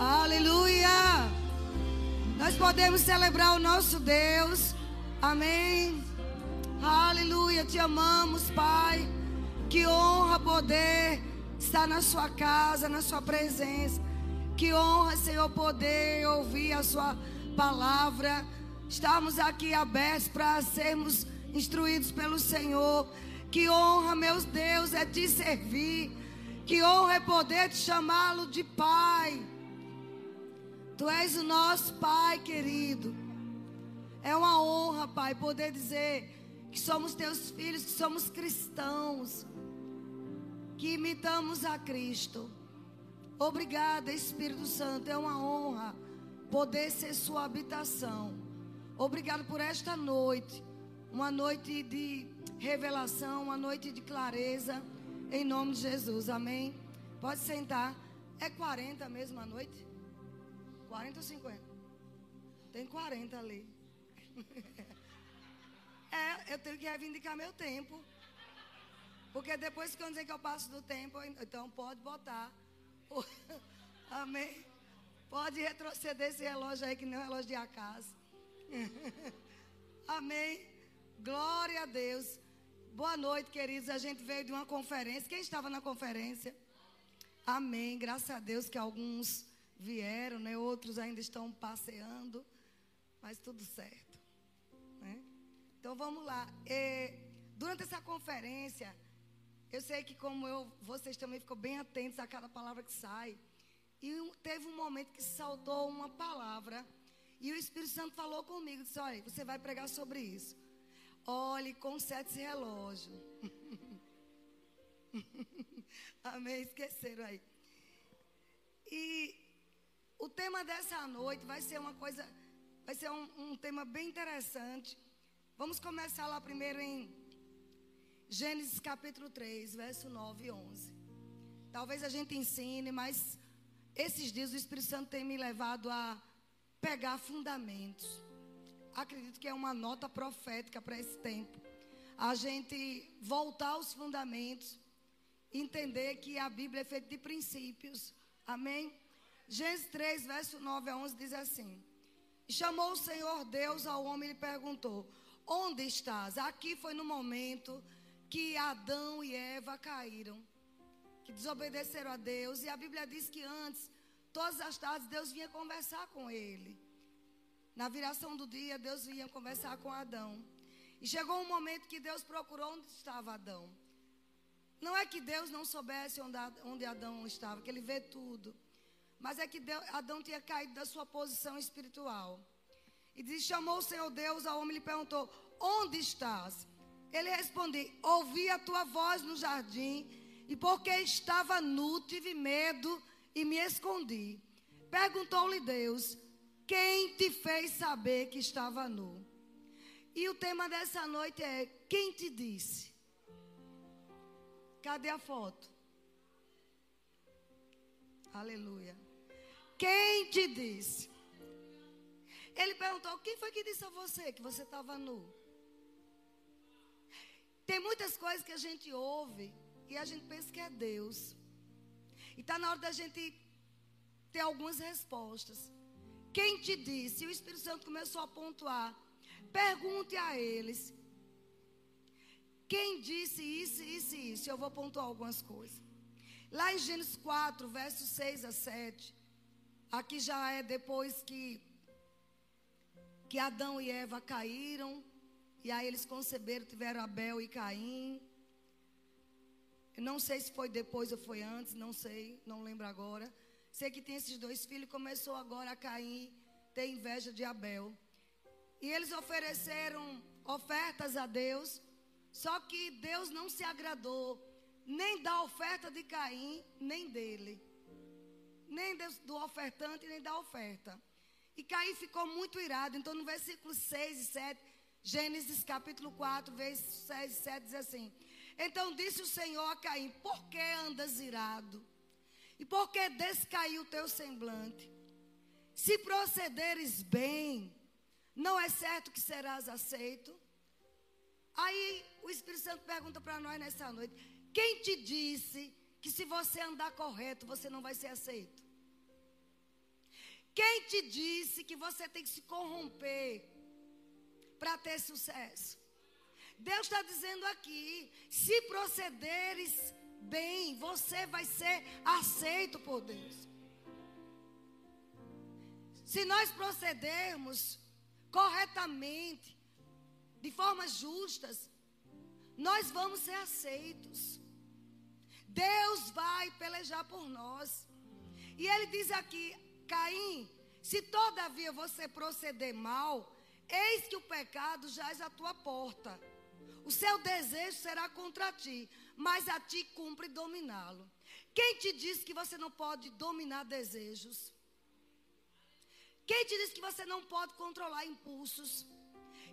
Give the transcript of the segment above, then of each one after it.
Aleluia! Nós podemos celebrar o nosso Deus. Amém. Aleluia. Te amamos, Pai. Que honra poder estar na sua casa, na sua presença. Que honra, Senhor, poder ouvir a sua palavra. Estamos aqui abertos para sermos instruídos pelo Senhor. Que honra, meus Deus, é te servir. Que honra é poder te chamá-lo de Pai. Tu és o nosso Pai querido. É uma honra, Pai, poder dizer que somos teus filhos, que somos cristãos, que imitamos a Cristo. Obrigada, Espírito Santo. É uma honra poder ser sua habitação. Obrigado por esta noite. Uma noite de revelação, uma noite de clareza. Em nome de Jesus. Amém. Pode sentar. É 40 mesmo a noite? 40 ou 50? Tem 40 ali. é, eu tenho que reivindicar meu tempo. Porque depois que eu dizer que eu passo do tempo, então pode botar. Amém. Pode retroceder esse relógio aí, que nem o relógio de acaso. Amém. Glória a Deus. Boa noite, queridos. A gente veio de uma conferência. Quem estava na conferência? Amém. Graças a Deus que alguns vieram, né? Outros ainda estão passeando, mas tudo certo, né? Então vamos lá. E, durante essa conferência, eu sei que como eu, vocês também ficam bem atentos a cada palavra que sai. E teve um momento que saltou uma palavra e o Espírito Santo falou comigo, disse: "Olha, você vai pregar sobre isso. Olhe, conserte esse relógio." Amém, esqueceram aí. E o tema dessa noite vai ser uma coisa, vai ser um, um tema bem interessante. Vamos começar lá primeiro em Gênesis capítulo 3, verso 9 e 11. Talvez a gente ensine, mas esses dias o Espírito Santo tem me levado a pegar fundamentos. Acredito que é uma nota profética para esse tempo. A gente voltar aos fundamentos, entender que a Bíblia é feita de princípios. Amém? Gênesis 3, verso 9 a 11 diz assim: chamou o Senhor Deus ao homem e lhe perguntou: Onde estás? Aqui foi no momento que Adão e Eva caíram, que desobedeceram a Deus. E a Bíblia diz que antes, todas as tardes, Deus vinha conversar com ele. Na viração do dia, Deus vinha conversar com Adão. E chegou um momento que Deus procurou onde estava Adão. Não é que Deus não soubesse onde Adão estava, que ele vê tudo. Mas é que Deus, Adão tinha caído da sua posição espiritual. E diz, chamou o Senhor Deus ao homem e lhe perguntou: Onde estás? Ele respondeu: Ouvi a tua voz no jardim, e porque estava nu, tive medo e me escondi. Perguntou-lhe Deus: Quem te fez saber que estava nu? E o tema dessa noite é: Quem te disse? Cadê a foto? Aleluia. Quem te disse? Ele perguntou: Quem foi que disse a você que você estava nu? Tem muitas coisas que a gente ouve e a gente pensa que é Deus. E está na hora da gente ter algumas respostas. Quem te disse? E o Espírito Santo começou a pontuar. Pergunte a eles. Quem disse isso, isso e isso? Eu vou pontuar algumas coisas. Lá em Gênesis 4, versos 6 a 7. Aqui já é depois que, que Adão e Eva caíram. E aí eles conceberam, tiveram Abel e Caim. Eu não sei se foi depois ou foi antes, não sei, não lembro agora. Sei que tem esses dois filhos, começou agora a Caim ter inveja de Abel. E eles ofereceram ofertas a Deus, só que Deus não se agradou nem da oferta de Caim, nem dele nem do ofertante, nem da oferta. E Caim ficou muito irado. Então, no versículo 6 e 7, Gênesis capítulo 4, versos 6 e 7 diz assim: Então disse o Senhor a Caim: Por que andas irado? E por que descaiu o teu semblante? Se procederes bem, não é certo que serás aceito? Aí o Espírito Santo pergunta para nós nessa noite: Quem te disse que se você andar correto, você não vai ser aceito? te disse que você tem que se corromper para ter sucesso? Deus está dizendo aqui: se procederes bem, você vai ser aceito por Deus. Se nós procedermos corretamente, de formas justas, nós vamos ser aceitos. Deus vai pelejar por nós. E ele diz aqui: Caim, se todavia você proceder mal, eis que o pecado jaz à tua porta. O seu desejo será contra ti, mas a ti cumpre dominá-lo. Quem te disse que você não pode dominar desejos? Quem te disse que você não pode controlar impulsos?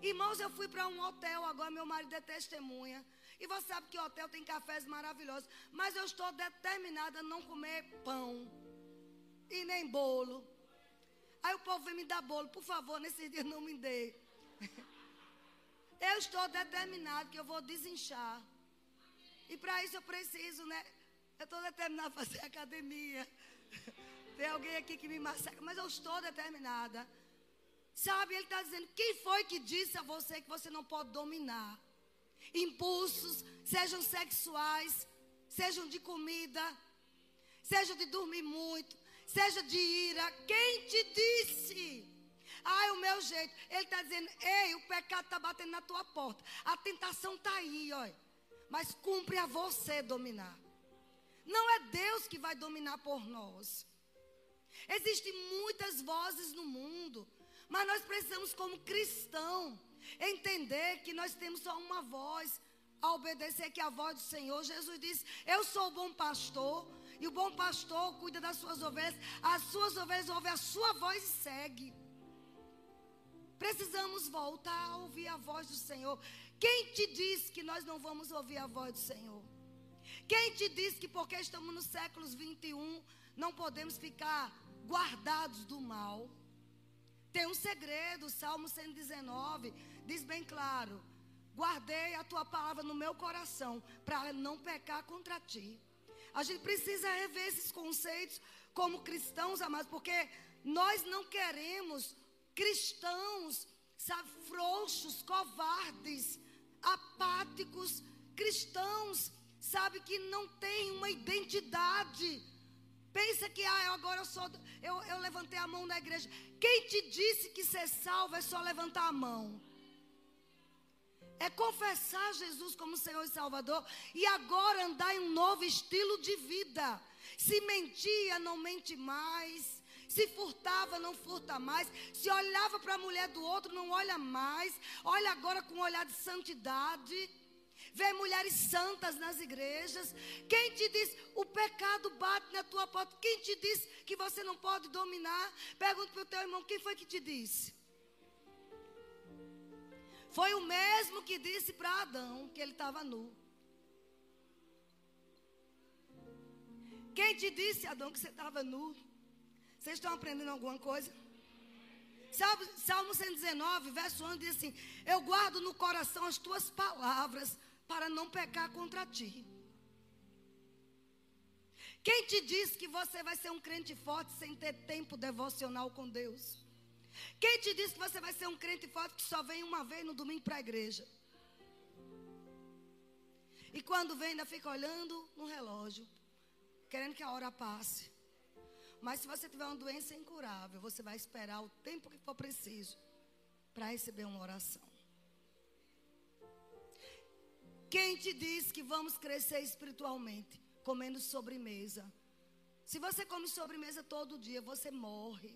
Irmãos, eu fui para um hotel, agora meu marido é testemunha. E você sabe que hotel tem cafés maravilhosos. Mas eu estou determinada a não comer pão e nem bolo. Aí o povo vem me dar bolo, por favor, nesse dia não me dê. Eu estou determinado que eu vou desinchar. E para isso eu preciso, né? Eu estou determinada a fazer academia. Tem alguém aqui que me massacra, mas eu estou determinada. Sabe, ele está dizendo: quem foi que disse a você que você não pode dominar? Impulsos, sejam sexuais, sejam de comida, sejam de dormir muito, seja de ira. Quem te disse? Ai, o meu jeito. Ele está dizendo: ei, o pecado está batendo na tua porta. A tentação está aí, olha. Mas cumpre a você dominar. Não é Deus que vai dominar por nós. Existem muitas vozes no mundo. Mas nós precisamos, como cristão, entender que nós temos só uma voz a obedecer, que é a voz do Senhor. Jesus disse: Eu sou o bom pastor. E o bom pastor cuida das suas ovelhas. As suas ovelhas ouvem a sua voz e segue. Precisamos voltar a ouvir a voz do Senhor. Quem te disse que nós não vamos ouvir a voz do Senhor? Quem te disse que porque estamos nos séculos 21 não podemos ficar guardados do mal? Tem um segredo, Salmo 119 diz bem claro: Guardei a tua palavra no meu coração para não pecar contra ti. A gente precisa rever esses conceitos como cristãos, amados, porque nós não queremos cristãos, sabe, frouxos, covardes, apáticos, cristãos, sabe, que não têm uma identidade. Pensa que ah, agora eu sou, eu, eu levantei a mão na igreja. Quem te disse que ser salvo é só levantar a mão? É confessar Jesus como Senhor e Salvador e agora andar em um novo estilo de vida. Se mentia, não mente mais. Se furtava, não furta mais. Se olhava para a mulher do outro, não olha mais. Olha agora com um olhar de santidade. Vê mulheres santas nas igrejas. Quem te diz o pecado bate na tua porta? Quem te diz que você não pode dominar? Pergunta para o teu irmão: quem foi que te disse? Foi o mesmo que disse para Adão que ele estava nu. Quem te disse, Adão, que você estava nu? Vocês estão aprendendo alguma coisa? Salmo, Salmo 119, verso 1 diz assim: Eu guardo no coração as tuas palavras para não pecar contra ti. Quem te disse que você vai ser um crente forte sem ter tempo devocional com Deus? Quem te disse que você vai ser um crente forte que só vem uma vez no domingo para a igreja? E quando vem, ainda fica olhando no relógio, querendo que a hora passe. Mas se você tiver uma doença incurável, você vai esperar o tempo que for preciso para receber uma oração. Quem te diz que vamos crescer espiritualmente comendo sobremesa? Se você come sobremesa todo dia, você morre.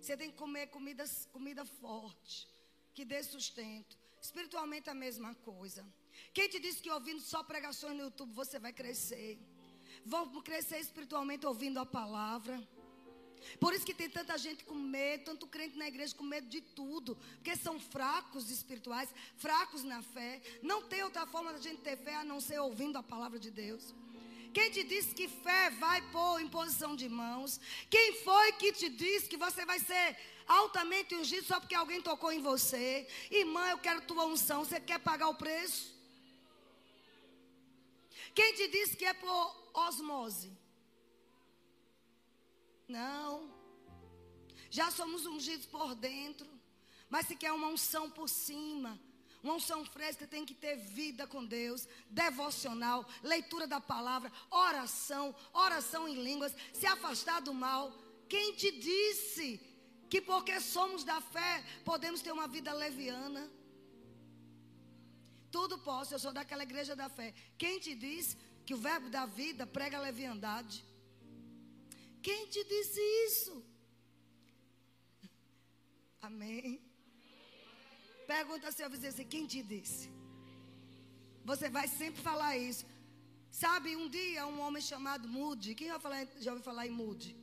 Você tem que comer comida, comida forte, que dê sustento. Espiritualmente a mesma coisa. Quem te disse que ouvindo só pregações no YouTube você vai crescer? Vamos crescer espiritualmente ouvindo a palavra. Por isso que tem tanta gente com medo, tanto crente na igreja com medo de tudo, porque são fracos espirituais, fracos na fé. Não tem outra forma da gente ter fé a não ser ouvindo a palavra de Deus. Quem te disse que fé vai pôr em posição de mãos? Quem foi que te disse que você vai ser altamente ungido só porque alguém tocou em você? Irmã, eu quero tua unção. Você quer pagar o preço? Quem te disse que é por osmose? Não. Já somos ungidos por dentro. Mas se quer uma unção por cima, uma unção fresca tem que ter vida com Deus, devocional, leitura da palavra, oração, oração em línguas, se afastar do mal. Quem te disse que porque somos da fé podemos ter uma vida leviana? Tudo posso, eu sou daquela igreja da fé. Quem te disse que o verbo da vida prega leviandade? Quem te disse isso? Amém. Pergunta seu vizinho assim: quem te disse? Você vai sempre falar isso. Sabe, um dia um homem chamado Moody, quem já, falar, já ouviu falar em Moody?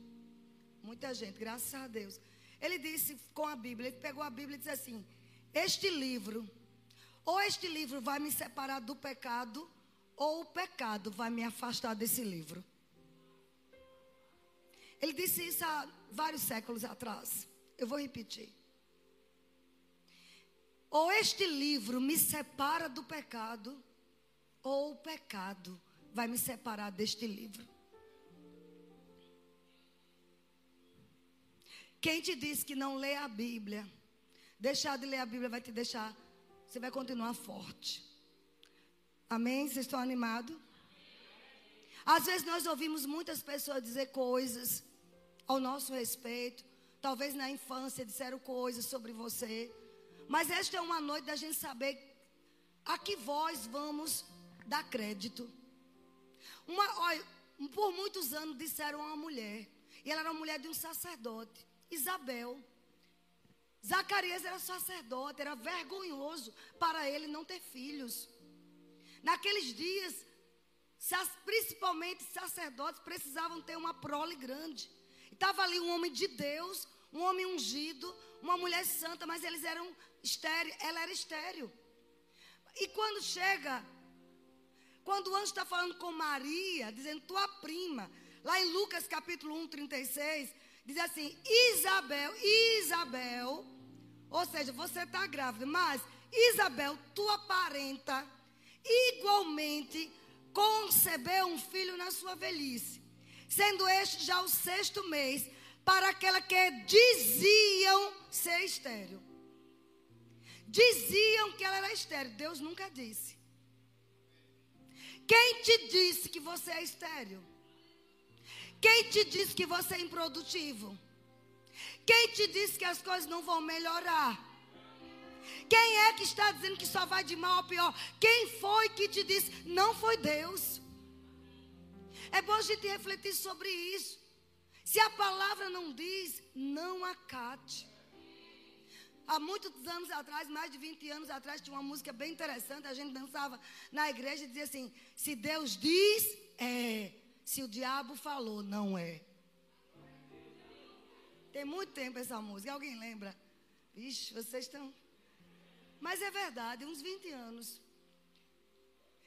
Muita gente, graças a Deus. Ele disse com a Bíblia, ele pegou a Bíblia e disse assim: Este livro, ou este livro vai me separar do pecado, ou o pecado vai me afastar desse livro. Ele disse isso há vários séculos atrás. Eu vou repetir. Ou este livro me separa do pecado, ou o pecado vai me separar deste livro. Quem te disse que não lê a Bíblia, deixar de ler a Bíblia vai te deixar, você vai continuar forte. Amém? Vocês estão animados? Às vezes nós ouvimos muitas pessoas dizer coisas ao nosso respeito. Talvez na infância disseram coisas sobre você. Mas esta é uma noite da gente saber a que voz vamos dar crédito. Uma, olha, por muitos anos disseram a uma mulher, e ela era uma mulher de um sacerdote, Isabel. Zacarias era sacerdote, era vergonhoso para ele não ter filhos. Naqueles dias, principalmente sacerdotes precisavam ter uma prole grande. Estava ali um homem de Deus, um homem ungido, uma mulher santa, mas eles eram estéreo, ela era estéreo. E quando chega, quando o anjo está falando com Maria, dizendo tua prima, lá em Lucas capítulo 1, 36, diz assim: Isabel, Isabel, ou seja, você está grávida, mas Isabel, tua parenta, igualmente concebeu um filho na sua velhice, sendo este já o sexto mês para aquela que diziam ser estéreo. Diziam que ela era estéreo. Deus nunca disse. Quem te disse que você é estéreo? Quem te disse que você é improdutivo? Quem te disse que as coisas não vão melhorar? Quem é que está dizendo que só vai de mal a pior? Quem foi que te disse? Não foi Deus. É bom a gente refletir sobre isso. Se a palavra não diz, não acate. Há muitos anos atrás, mais de 20 anos atrás, tinha uma música bem interessante. A gente dançava na igreja e dizia assim: Se Deus diz, é. Se o diabo falou, não é. Tem muito tempo essa música. Alguém lembra? Vixe, vocês estão. Mas é verdade, uns 20 anos.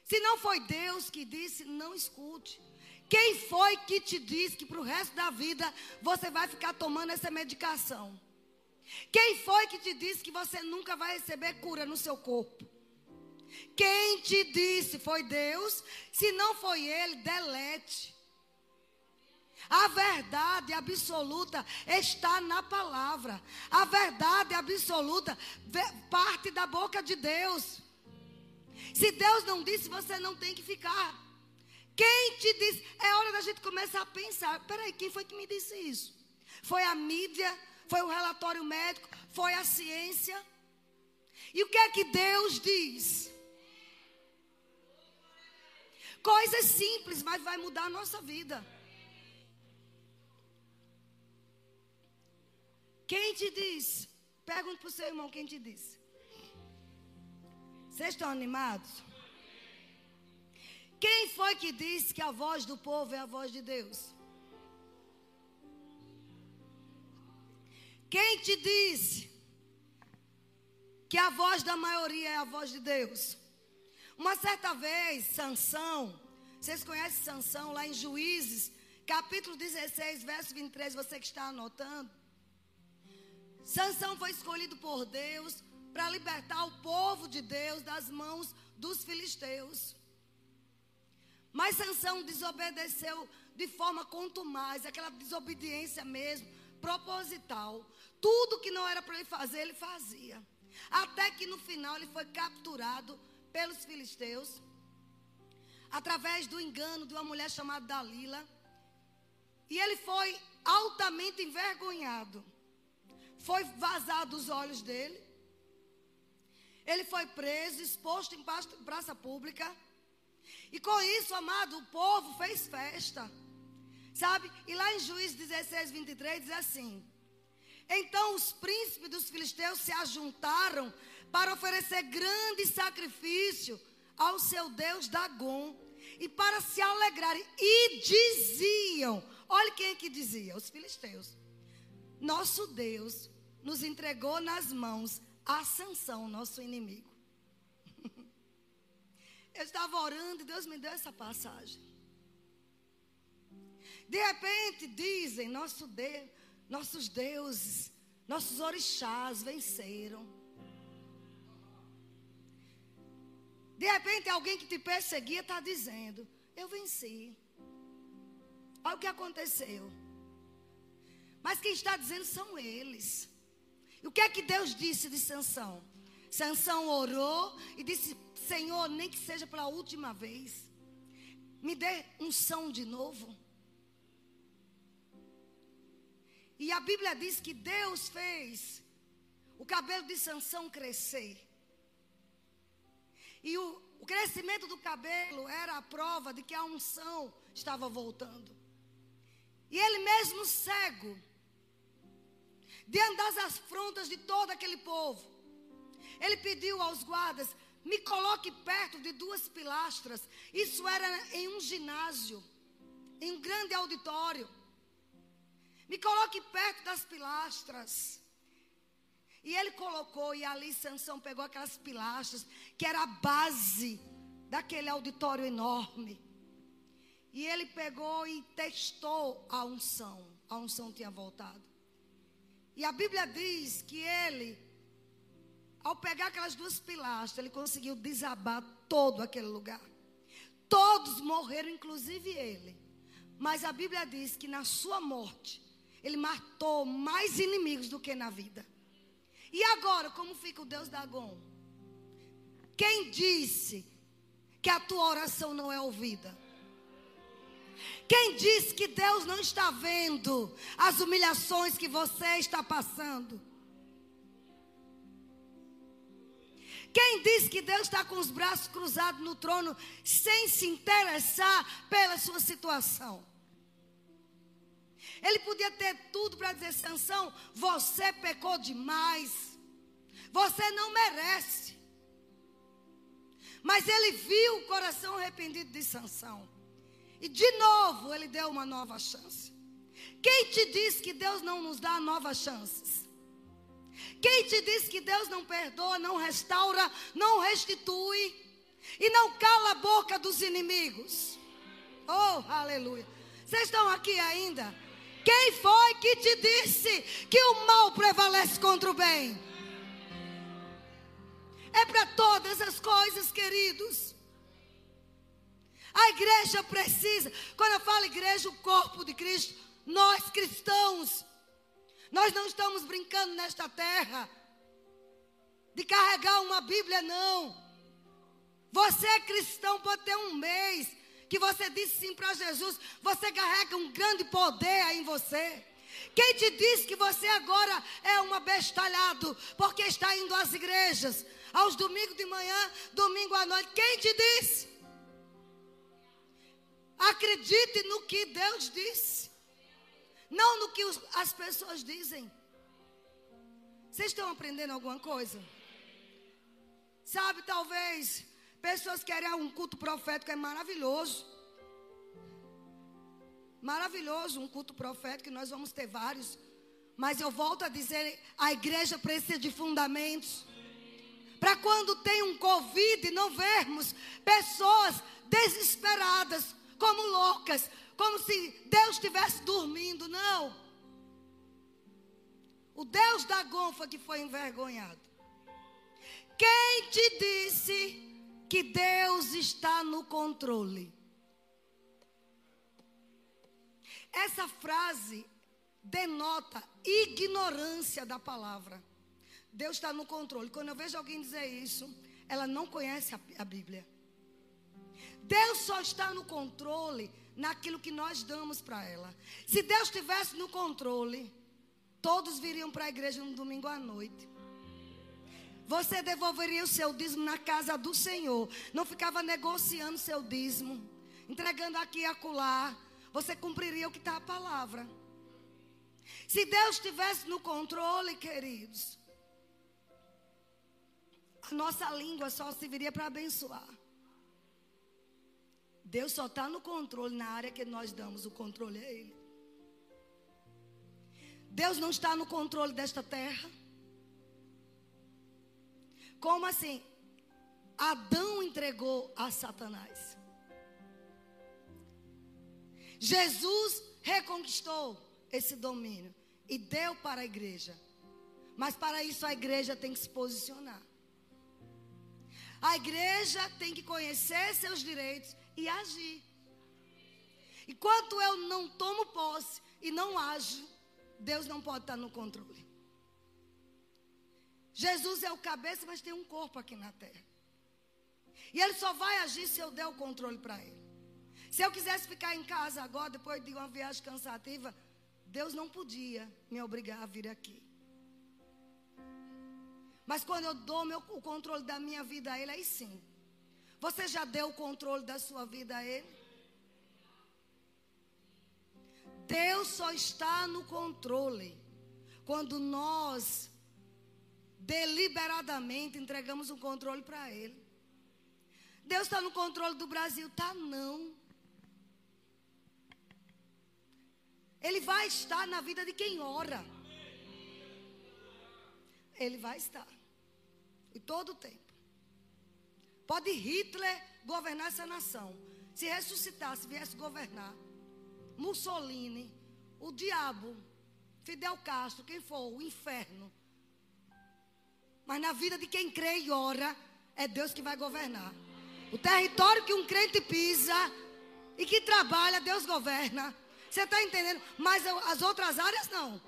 Se não foi Deus que disse, não escute. Quem foi que te disse que para o resto da vida você vai ficar tomando essa medicação? Quem foi que te disse que você nunca vai receber cura no seu corpo? Quem te disse? Foi Deus? Se não foi Ele, delete. A verdade absoluta está na palavra. A verdade absoluta parte da boca de Deus. Se Deus não disse, você não tem que ficar. Quem te disse? É hora da gente começar a pensar: peraí, quem foi que me disse isso? Foi a mídia? foi o relatório médico, foi a ciência. E o que é que Deus diz? Coisas simples, mas vai mudar a nossa vida. Quem te disse? Pergunta para o seu irmão quem te disse. Vocês estão animados? Quem foi que disse que a voz do povo é a voz de Deus? Quem te disse que a voz da maioria é a voz de Deus? Uma certa vez, Sansão, vocês conhecem Sansão lá em Juízes, capítulo 16, verso 23, você que está anotando. Sansão foi escolhido por Deus para libertar o povo de Deus das mãos dos filisteus. Mas Sansão desobedeceu de forma contumaz, aquela desobediência mesmo proposital. Tudo que não era para ele fazer, ele fazia. Até que no final ele foi capturado pelos filisteus através do engano de uma mulher chamada Dalila. E ele foi altamente envergonhado. Foi vazado os olhos dele. Ele foi preso, exposto em praça pública. E com isso, amado, o povo fez festa. Sabe? E lá em Juízes 16, 23 diz assim: Então os príncipes dos filisteus se ajuntaram para oferecer grande sacrifício ao seu Deus Dagon e para se alegrarem. E diziam: Olha quem é que dizia: os filisteus. Nosso Deus nos entregou nas mãos a Sansão, nosso inimigo. Eu estava orando e Deus me deu essa passagem. De repente dizem, nosso Deus, nossos deuses, nossos orixás venceram. De repente alguém que te perseguia está dizendo, eu venci. Olha o que aconteceu. Mas quem está dizendo são eles. E o que é que Deus disse de Sansão? Sansão orou e disse: Senhor, nem que seja pela última vez, me dê um som de novo. E a Bíblia diz que Deus fez o cabelo de Sansão crescer. E o, o crescimento do cabelo era a prova de que a unção estava voltando. E ele mesmo cego, diante das afrontas de todo aquele povo, ele pediu aos guardas: me coloque perto de duas pilastras. Isso era em um ginásio, em um grande auditório. Me coloque perto das pilastras. E ele colocou, e ali Sansão pegou aquelas pilastras, que era a base daquele auditório enorme. E ele pegou e testou a unção. A unção tinha voltado. E a Bíblia diz que ele, ao pegar aquelas duas pilastras, ele conseguiu desabar todo aquele lugar. Todos morreram, inclusive ele. Mas a Bíblia diz que na sua morte, ele matou mais inimigos do que na vida. E agora, como fica o Deus Dagon? Quem disse que a tua oração não é ouvida? Quem disse que Deus não está vendo as humilhações que você está passando? Quem disse que Deus está com os braços cruzados no trono sem se interessar pela sua situação? Ele podia ter tudo para dizer: Sansão, você pecou demais. Você não merece. Mas ele viu o coração arrependido de Sansão. E de novo ele deu uma nova chance. Quem te diz que Deus não nos dá novas chances? Quem te diz que Deus não perdoa, não restaura, não restitui e não cala a boca dos inimigos? Oh, aleluia. Vocês estão aqui ainda? Quem foi que te disse que o mal prevalece contra o bem? É para todas as coisas, queridos. A igreja precisa, quando eu falo igreja, o corpo de Cristo, nós cristãos, nós não estamos brincando nesta terra de carregar uma Bíblia, não. Você é cristão, pode ter um mês, que você disse sim para Jesus, você carrega um grande poder aí em você. Quem te disse que você agora é um abestalhado porque está indo às igrejas, aos domingos de manhã, domingo à noite? Quem te disse? Acredite no que Deus disse, não no que as pessoas dizem. Vocês estão aprendendo alguma coisa? Sabe, talvez Pessoas querem um culto profético, é maravilhoso. Maravilhoso um culto profético, nós vamos ter vários. Mas eu volto a dizer: a igreja precisa de fundamentos. Para quando tem um Covid, não vermos pessoas desesperadas, como loucas, como se Deus estivesse dormindo. Não. O Deus da gonfa que foi envergonhado. Quem te disse que Deus está no controle. Essa frase denota ignorância da palavra. Deus está no controle. Quando eu vejo alguém dizer isso, ela não conhece a, a Bíblia. Deus só está no controle naquilo que nós damos para ela. Se Deus estivesse no controle, todos viriam para a igreja no domingo à noite. Você devolveria o seu dízimo na casa do Senhor. Não ficava negociando seu dízimo, entregando aqui e acolá. Você cumpriria o que está a palavra. Se Deus estivesse no controle, queridos, a nossa língua só serviria para abençoar. Deus só está no controle na área que nós damos o controle a Ele. Deus não está no controle desta terra. Como assim? Adão entregou a Satanás. Jesus reconquistou esse domínio e deu para a igreja. Mas para isso a igreja tem que se posicionar. A igreja tem que conhecer seus direitos e agir. Enquanto eu não tomo posse e não ajo, Deus não pode estar no controle. Jesus é o cabeça, mas tem um corpo aqui na terra. E ele só vai agir se eu der o controle para ele. Se eu quisesse ficar em casa agora, depois de uma viagem cansativa, Deus não podia me obrigar a vir aqui. Mas quando eu dou meu, o controle da minha vida a Ele, aí sim. Você já deu o controle da sua vida a Ele? Deus só está no controle quando nós deliberadamente entregamos o controle para Ele. Deus está no controle do Brasil? Tá não. Ele vai estar na vida de quem ora. Ele vai estar. E todo o tempo. Pode Hitler governar essa nação. Se ressuscitasse, viesse governar. Mussolini, o diabo, Fidel Castro, quem for, o inferno. Mas na vida de quem crê e ora, é Deus que vai governar. O território que um crente pisa e que trabalha, Deus governa. Você está entendendo? Mas as outras áreas não.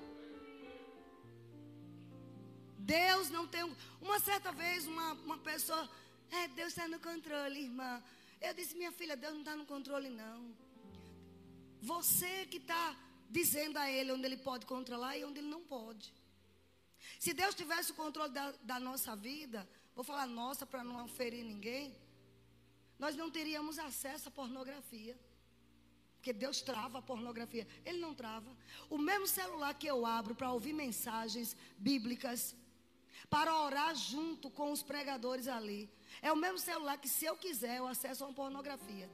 Deus não tem. Uma certa vez, uma, uma pessoa. É, Deus está no controle, irmã. Eu disse, minha filha, Deus não está no controle, não. Você que está dizendo a Ele onde Ele pode controlar e onde Ele não pode. Se Deus tivesse o controle da, da nossa vida, vou falar nossa para não ferir ninguém, nós não teríamos acesso à pornografia. Porque Deus trava a pornografia. Ele não trava. O mesmo celular que eu abro para ouvir mensagens bíblicas, para orar junto com os pregadores ali, é o mesmo celular que, se eu quiser, eu acesso a uma pornografia.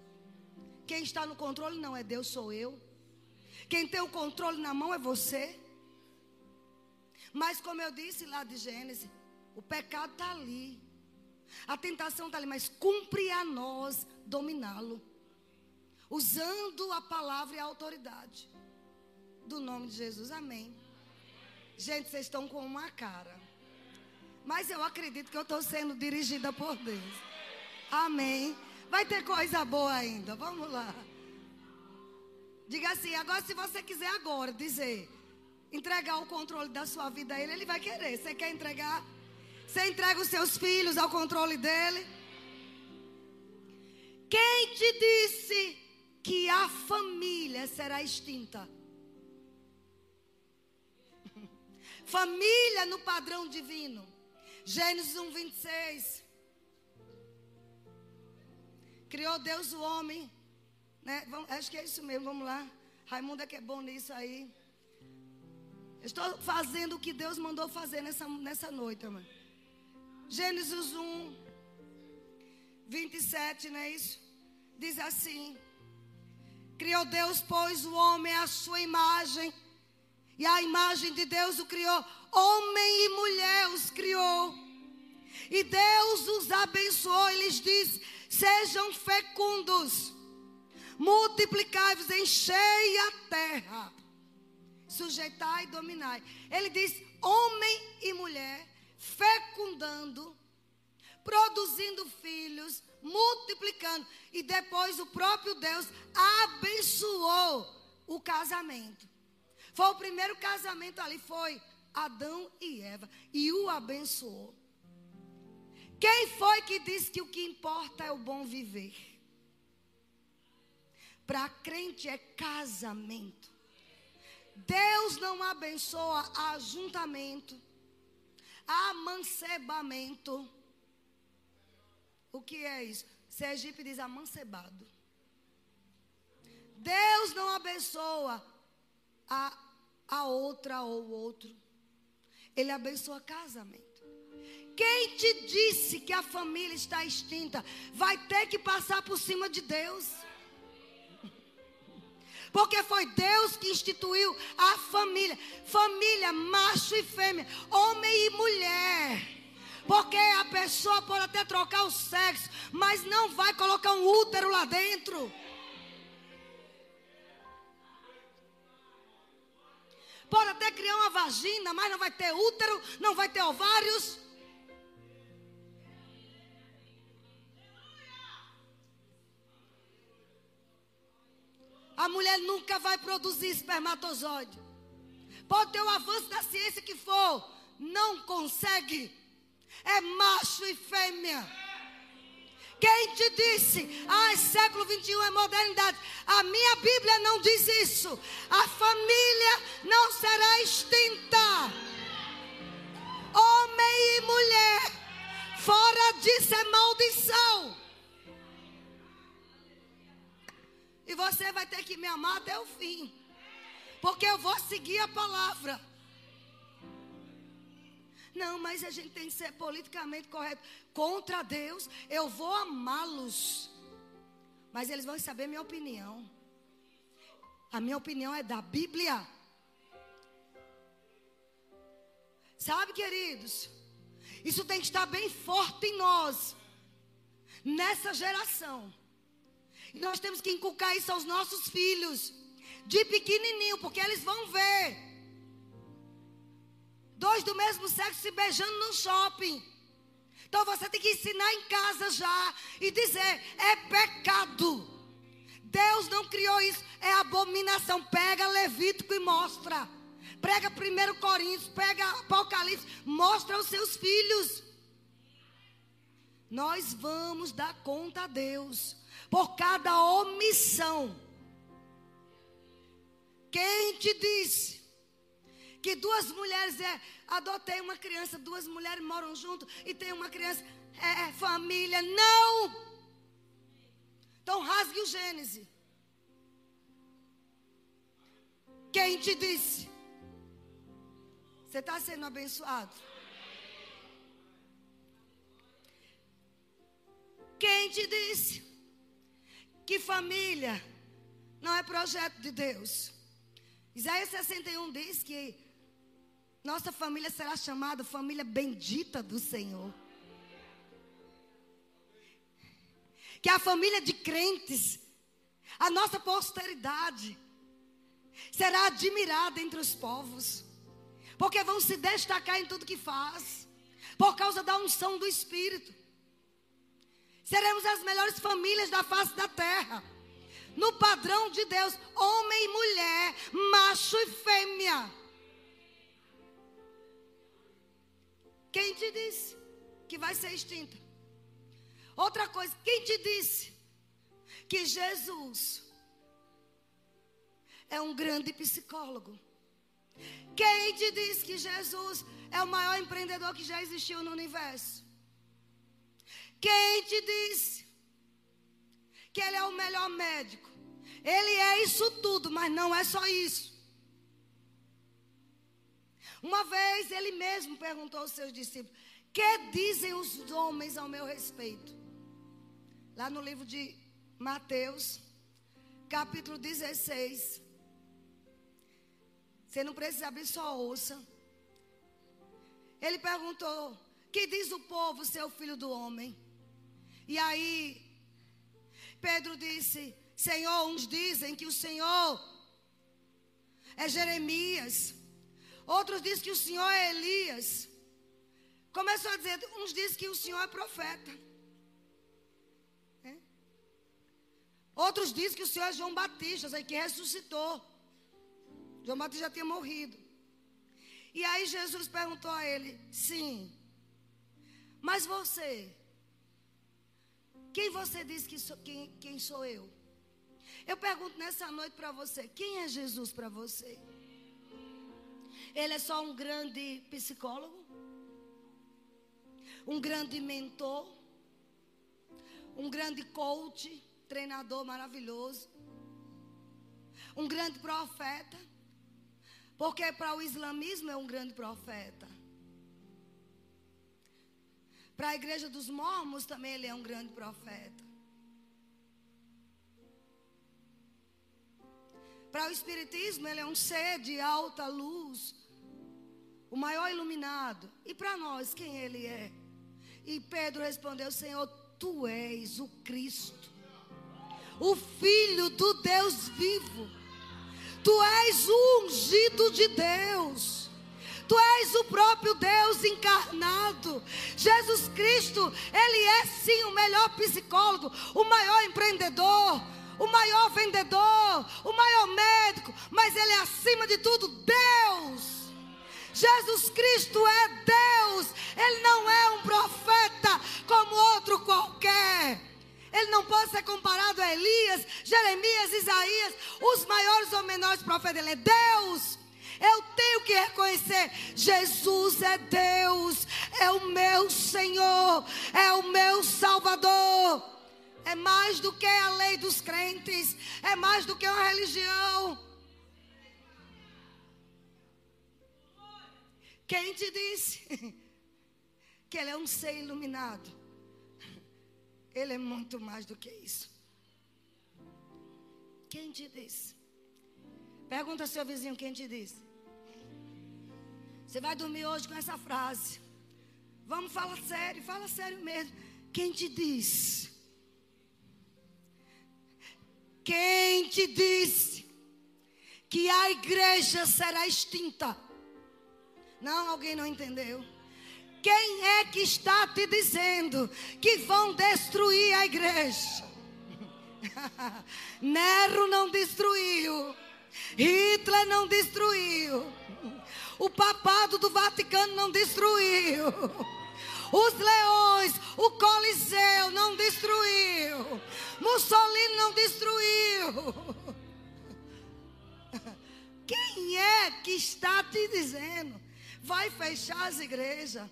Quem está no controle não é Deus, sou eu. Quem tem o controle na mão é você. Mas, como eu disse lá de Gênesis, o pecado está ali. A tentação está ali, mas cumpre a nós dominá-lo usando a palavra e a autoridade do nome de Jesus. Amém. Gente, vocês estão com uma cara. Mas eu acredito que eu estou sendo dirigida por Deus. Amém. Vai ter coisa boa ainda. Vamos lá. Diga assim, agora se você quiser agora dizer, entregar o controle da sua vida a ele, ele vai querer. Você quer entregar? Você entrega os seus filhos ao controle dele? Quem te disse que a família será extinta. família no padrão divino. Gênesis 1, 26. Criou Deus o homem. Né? Vamos, acho que é isso mesmo, vamos lá. Raimundo é que é bom nisso aí. Estou fazendo o que Deus mandou fazer nessa, nessa noite, irmã. Gênesis 1, 27, não é isso? Diz assim: Criou Deus, pois, o homem à sua imagem. E a imagem de Deus o criou. Homem e mulher os criou. E Deus os abençoou e lhes Sejam fecundos, multiplicai-vos, enchei a terra, sujeitai e dominai. Ele diz: Homem e mulher, fecundando, produzindo filhos, multiplicando. E depois o próprio Deus abençoou o casamento. Foi o primeiro casamento ali, foi Adão e Eva. E o abençoou. Quem foi que disse que o que importa é o bom viver? Para crente é casamento. Deus não abençoa ajuntamento, amancebamento. O que é isso? Sergipe diz amancebado. Deus não abençoa a, a outra ou o outro. Ele abençoa casamento. Quem te disse que a família está extinta vai ter que passar por cima de Deus? Porque foi Deus que instituiu a família. Família, macho e fêmea, homem e mulher. Porque a pessoa pode até trocar o sexo, mas não vai colocar um útero lá dentro. Pode até criar uma vagina, mas não vai ter útero, não vai ter ovários. A mulher nunca vai produzir espermatozoide. Pode ter o avanço da ciência que for, não consegue. É macho e fêmea. Quem te disse? Ah, século 21 é modernidade. A minha Bíblia não diz isso. A família não será extinta. Homem e mulher. Fora disso é maldição. E você vai ter que me amar até o fim. Porque eu vou seguir a palavra. Não, mas a gente tem que ser politicamente correto. Contra Deus, eu vou amá-los. Mas eles vão saber minha opinião. A minha opinião é da Bíblia. Sabe, queridos? Isso tem que estar bem forte em nós. Nessa geração. E nós temos que inculcar isso aos nossos filhos. De pequenininho, porque eles vão ver. Dois do mesmo sexo se beijando no shopping. Então você tem que ensinar em casa já e dizer: é pecado. Deus não criou isso, é abominação. Pega Levítico e mostra. Prega 1 Coríntios, pega Apocalipse, mostra aos seus filhos. Nós vamos dar conta a Deus por cada omissão. Quem te disse que duas mulheres é adotei uma criança, duas mulheres moram junto e tem uma criança, é, é família? Não! Então rasgue o Gênesis. Quem te disse? Você está sendo abençoado? Quem te disse? que família não é projeto de Deus. Isaías 61 diz que nossa família será chamada família bendita do Senhor. Que a família de crentes, a nossa posteridade, será admirada entre os povos, porque vão se destacar em tudo que faz, por causa da unção do Espírito. Seremos as melhores famílias da face da terra. No padrão de Deus, homem e mulher, macho e fêmea. Quem te disse que vai ser extinta? Outra coisa, quem te disse que Jesus é um grande psicólogo? Quem te disse que Jesus é o maior empreendedor que já existiu no universo? Quem te disse que ele é o melhor médico? Ele é isso tudo, mas não é só isso. Uma vez ele mesmo perguntou aos seus discípulos: Que dizem os homens ao meu respeito? Lá no livro de Mateus, capítulo 16. Você não precisa abrir sua ouça. Ele perguntou: Que diz o povo, seu filho do homem? E aí, Pedro disse: Senhor, uns dizem que o Senhor é Jeremias, outros dizem que o Senhor é Elias. Começou a dizer: uns dizem que o Senhor é profeta. É? Outros dizem que o Senhor é João Batista, que ressuscitou. João Batista já tinha morrido. E aí Jesus perguntou a ele: Sim, mas você, quem você diz que sou, quem, quem sou eu? Eu pergunto nessa noite para você: quem é Jesus para você? Ele é só um grande psicólogo? Um grande mentor? Um grande coach, treinador maravilhoso? Um grande profeta? Porque para o islamismo é um grande profeta. Para a igreja dos mormons também ele é um grande profeta. Para o espiritismo ele é um ser de alta luz, o maior iluminado. E para nós, quem ele é? E Pedro respondeu: Senhor, tu és o Cristo, o Filho do Deus vivo. Tu és o ungido de Deus. Tu és o próprio Deus encarnado. Jesus Cristo, Ele é sim o melhor psicólogo, o maior empreendedor, o maior vendedor, o maior médico, mas Ele é acima de tudo Deus. Jesus Cristo é Deus, Ele não é um profeta como outro qualquer. Ele não pode ser comparado a Elias, Jeremias, Isaías, os maiores ou menores profetas. Ele é Deus. Eu tenho que reconhecer: Jesus é Deus, é o meu Senhor, é o meu Salvador. É mais do que a lei dos crentes, é mais do que uma religião. Quem te disse que ele é um ser iluminado? Ele é muito mais do que isso. Quem te disse? Pergunta ao seu vizinho quem te disse. Você vai dormir hoje com essa frase. Vamos falar sério, fala sério mesmo. Quem te disse? Quem te disse que a igreja será extinta? Não, alguém não entendeu. Quem é que está te dizendo que vão destruir a igreja? Nero não destruiu. Hitler não destruiu. O papado do Vaticano não destruiu. Os leões, o Coliseu não destruiu. Mussolini não destruiu. Quem é que está te dizendo? Vai fechar as igrejas.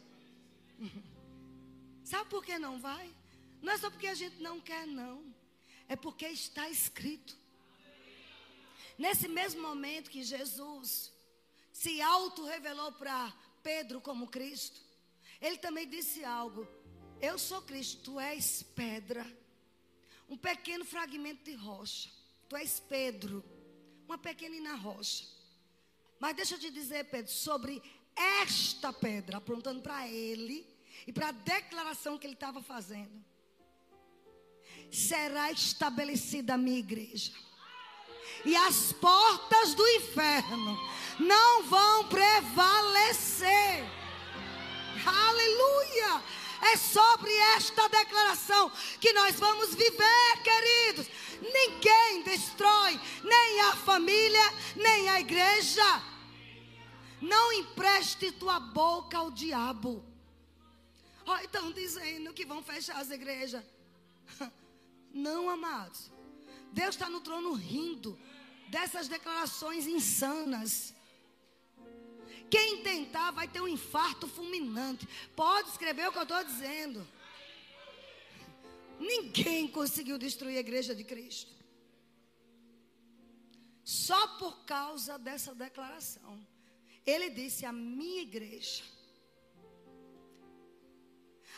Sabe por que não vai? Não é só porque a gente não quer, não. É porque está escrito. Nesse mesmo momento que Jesus se auto-revelou para Pedro como Cristo, ele também disse algo: Eu sou Cristo, tu és pedra, um pequeno fragmento de rocha. Tu és Pedro, uma pequenina rocha. Mas deixa eu te dizer, Pedro, sobre esta pedra, apontando para ele e para a declaração que ele estava fazendo, será estabelecida a minha igreja. E as portas do inferno não vão prevalecer. Aleluia! É sobre esta declaração que nós vamos viver, queridos. Ninguém destrói, nem a família, nem a igreja. Não empreste tua boca ao diabo. Oh, estão dizendo que vão fechar as igrejas. Não, amados. Deus está no trono rindo dessas declarações insanas. Quem tentar vai ter um infarto fulminante. Pode escrever o que eu estou dizendo. Ninguém conseguiu destruir a igreja de Cristo. Só por causa dessa declaração. Ele disse: A minha igreja,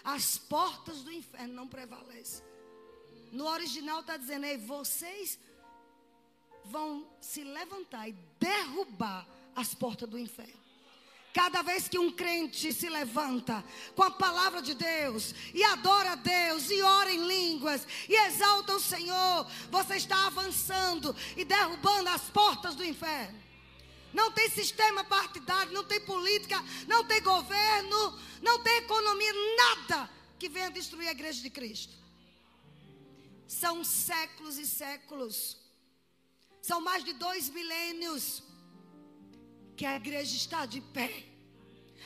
as portas do inferno não prevalecem. No original está dizendo: Ei, vocês vão se levantar e derrubar as portas do inferno. Cada vez que um crente se levanta com a palavra de Deus e adora a Deus e ora em línguas e exalta o Senhor, você está avançando e derrubando as portas do inferno. Não tem sistema partidário, não tem política, não tem governo, não tem economia, nada que venha destruir a igreja de Cristo. São séculos e séculos, são mais de dois milênios que a igreja está de pé.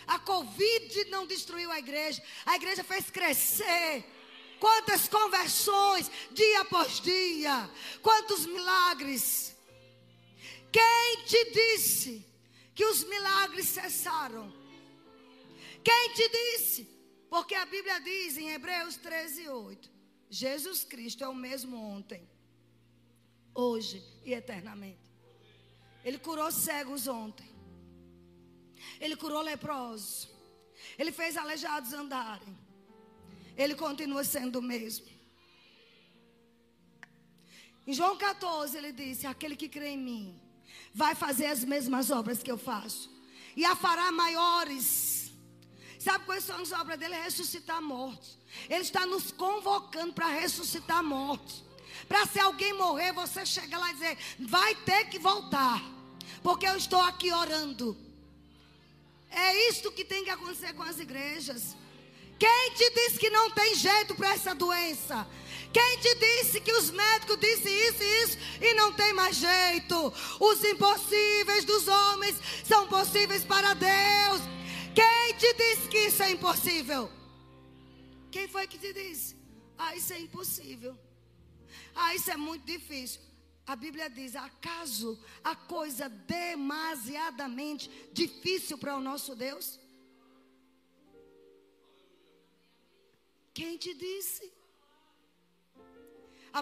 A Covid não destruiu a igreja, a igreja fez crescer. Quantas conversões, dia após dia, quantos milagres. Quem te disse que os milagres cessaram? Quem te disse? Porque a Bíblia diz em Hebreus 13, 8: Jesus Cristo é o mesmo ontem, hoje e eternamente. Ele curou cegos ontem. Ele curou leprosos. Ele fez aleijados andarem. Ele continua sendo o mesmo. Em João 14, ele disse: Aquele que crê em mim vai fazer as mesmas obras que eu faço, e a fará maiores. Sabe quais são as obras dele? Ressuscitar mortos. Ele está nos convocando para ressuscitar mortos. Para se alguém morrer, você chega lá e dizer: vai ter que voltar, porque eu estou aqui orando. É isto que tem que acontecer com as igrejas. Quem te disse que não tem jeito para essa doença? Quem te disse que os médicos disseram isso e isso e não tem mais jeito? Os impossíveis dos homens são possíveis para Deus. Quem te disse que isso é impossível? Quem foi que te disse? Ah, isso é impossível. Ah, isso é muito difícil. A Bíblia diz: acaso a coisa demasiadamente difícil para o nosso Deus? Quem te disse?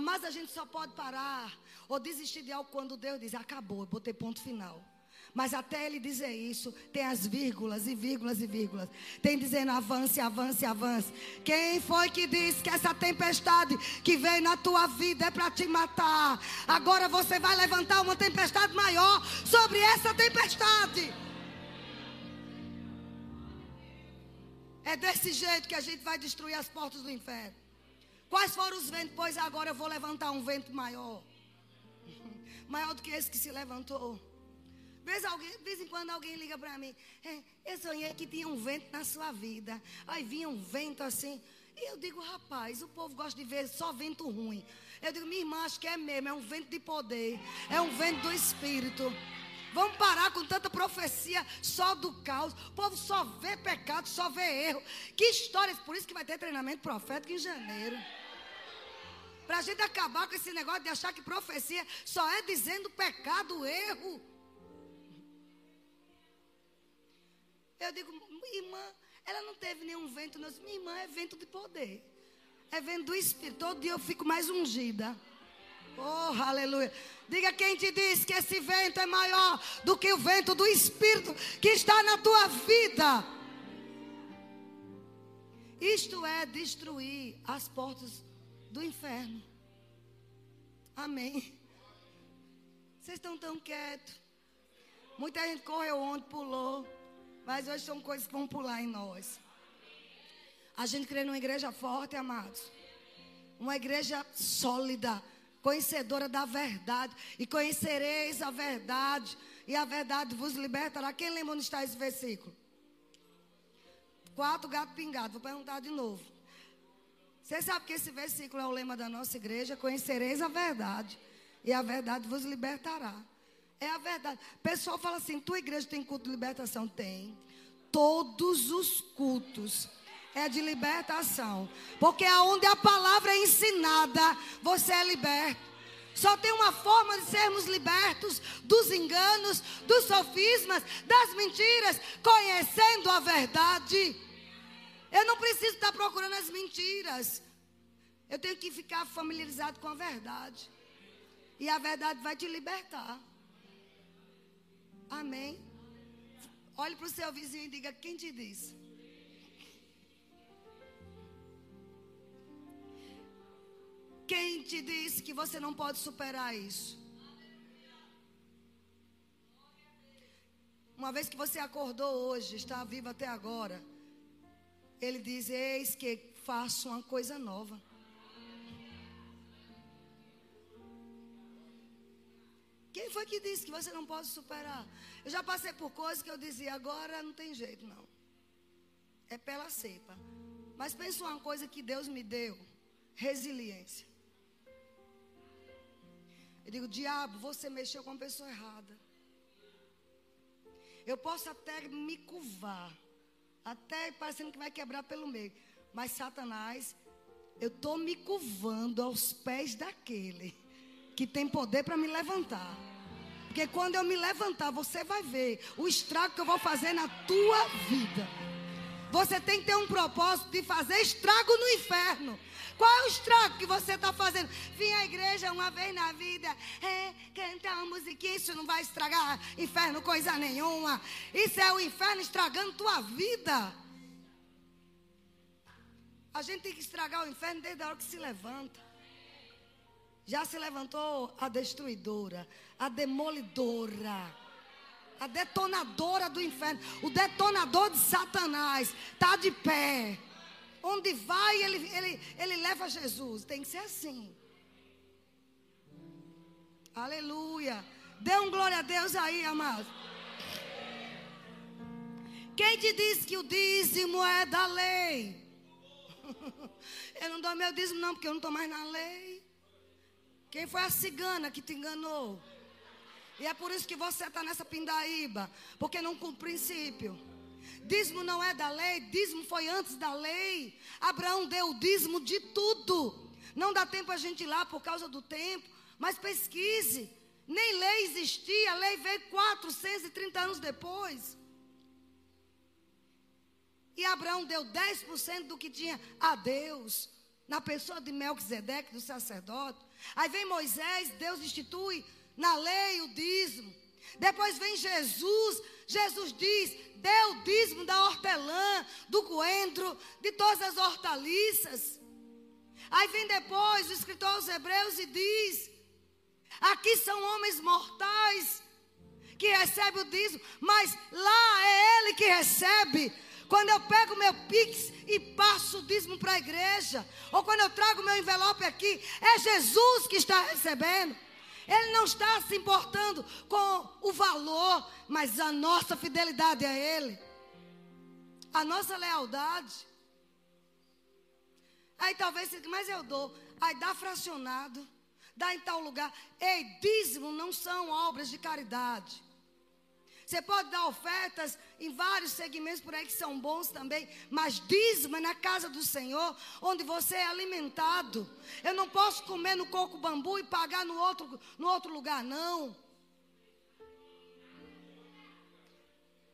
Mas a gente só pode parar ou desistir de algo quando Deus diz: acabou, eu botei ponto final. Mas até ele dizer isso, tem as vírgulas e vírgulas e vírgulas. Tem dizendo avance, avance, avance. Quem foi que disse que essa tempestade que veio na tua vida é para te matar? Agora você vai levantar uma tempestade maior sobre essa tempestade. É desse jeito que a gente vai destruir as portas do inferno. Quais foram os ventos? Pois agora eu vou levantar um vento maior. Maior do que esse que se levantou. Vez, alguém, vez em quando alguém liga para mim. É, eu sonhei que tinha um vento na sua vida. Aí vinha um vento assim. E eu digo, rapaz, o povo gosta de ver só vento ruim. Eu digo, minha irmã, acho que é mesmo. É um vento de poder. É um vento do Espírito. Vamos parar com tanta profecia só do caos. O povo só vê pecado, só vê erro. Que histórias. Por isso que vai ter treinamento profético em janeiro. Para a gente acabar com esse negócio de achar que profecia só é dizendo pecado, erro. Eu digo, irmã, ela não teve nenhum vento, não. Minha irmã é vento de poder. É vento do Espírito. Todo dia eu fico mais ungida. Oh, aleluia. Diga quem te diz que esse vento é maior do que o vento do Espírito que está na tua vida. Isto é destruir as portas do inferno. Amém. Vocês estão tão quietos. Muita gente correu ontem, pulou. Mas hoje são coisas que vão pular em nós. A gente crê numa igreja forte, amados. Uma igreja sólida, conhecedora da verdade. E conhecereis a verdade. E a verdade vos libertará. Quem lembra onde está esse versículo? Quatro gato pingado. Vou perguntar de novo. Você sabe que esse versículo é o lema da nossa igreja? Conhecereis a verdade. E a verdade vos libertará. É a verdade. O pessoal fala assim: tua igreja tem culto de libertação? Tem. Todos os cultos é de libertação. Porque aonde a palavra é ensinada, você é liberto. Só tem uma forma de sermos libertos dos enganos, dos sofismas, das mentiras, conhecendo a verdade. Eu não preciso estar procurando as mentiras. Eu tenho que ficar familiarizado com a verdade. E a verdade vai te libertar. Amém. Olhe para o seu vizinho e diga: quem te disse? Quem te disse que você não pode superar isso? Uma vez que você acordou hoje, está vivo até agora, ele diz: Eis que faço uma coisa nova. Quem foi que disse que você não pode superar? Eu já passei por coisas que eu dizia, agora não tem jeito, não. É pela cepa. Mas pensa uma coisa que Deus me deu: resiliência. Eu digo, diabo, você mexeu com a pessoa errada. Eu posso até me curvar, até parecendo que vai quebrar pelo meio. Mas Satanás, eu estou me curvando aos pés daquele que tem poder para me levantar. Porque quando eu me levantar, você vai ver o estrago que eu vou fazer na tua vida. Você tem que ter um propósito de fazer estrago no inferno. Qual é o estrago que você está fazendo? Vim à igreja uma vez na vida, é, cantar uma musiquinha, isso não vai estragar inferno coisa nenhuma. Isso é o inferno estragando tua vida. A gente tem que estragar o inferno desde a hora que se levanta. Já se levantou a destruidora, a demolidora, a detonadora do inferno, o detonador de Satanás. Está de pé. Onde vai, ele, ele, ele leva Jesus. Tem que ser assim. Aleluia. Dê um glória a Deus aí, amado. Quem te disse que o dízimo é da lei? Eu não dou meu dízimo, não, porque eu não estou mais na lei. Quem foi a cigana que te enganou? E é por isso que você está nessa pindaíba, porque não cumpre princípio. Dízimo não é da lei, dízimo foi antes da lei. Abraão deu o dízimo de tudo. Não dá tempo a gente ir lá por causa do tempo, mas pesquise. Nem lei existia, a lei veio 430 anos depois. E Abraão deu 10% do que tinha a Deus, na pessoa de Melquisedeque, do sacerdote. Aí vem Moisés, Deus institui na lei o dízimo. Depois vem Jesus, Jesus diz: dê o dízimo da hortelã, do coentro, de todas as hortaliças. Aí vem depois o escritor aos Hebreus e diz: aqui são homens mortais que recebem o dízimo, mas lá é ele que recebe. Quando eu pego meu pix e passo o dízimo para a igreja, ou quando eu trago meu envelope aqui, é Jesus que está recebendo. Ele não está se importando com o valor, mas a nossa fidelidade a Ele, a nossa lealdade. Aí talvez mas eu dou. Aí dá fracionado, dá em tal lugar. Ei, dízimo não são obras de caridade. Você pode dar ofertas em vários segmentos por aí que são bons também, mas dízimo é na casa do Senhor, onde você é alimentado. Eu não posso comer no coco bambu e pagar no outro, no outro lugar, não.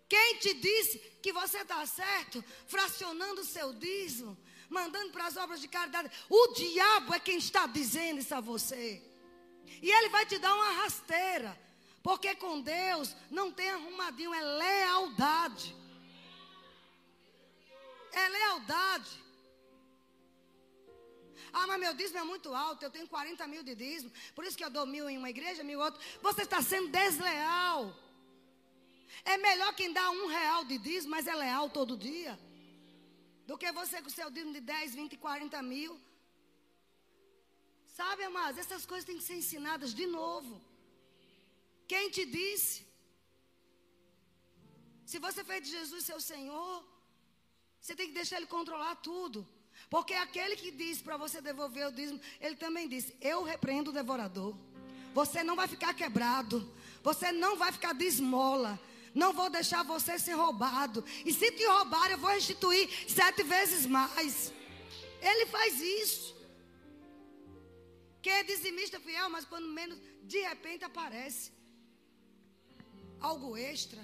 Quem te disse que você está certo, fracionando o seu dízimo, mandando para as obras de caridade? O diabo é quem está dizendo isso a você. E ele vai te dar uma rasteira. Porque com Deus não tem arrumadinho, é lealdade. É lealdade. Ah, mas meu dízimo é muito alto, eu tenho 40 mil de dízimo, por isso que eu dou mil em uma igreja, mil em outra. Você está sendo desleal. É melhor quem dá um real de dízimo, mas é leal todo dia, do que você com o seu dízimo de 10, 20, 40 mil. Sabe, amados, essas coisas têm que ser ensinadas de novo. Quem te disse? Se você fez de Jesus seu Senhor, você tem que deixar Ele controlar tudo. Porque aquele que disse para você devolver o dízimo, ele também disse: Eu repreendo o devorador. Você não vai ficar quebrado. Você não vai ficar de esmola. Não vou deixar você ser roubado. E se te roubar, eu vou restituir sete vezes mais. Ele faz isso. Quem é dizimista fiel, mas quando menos, de repente aparece algo extra.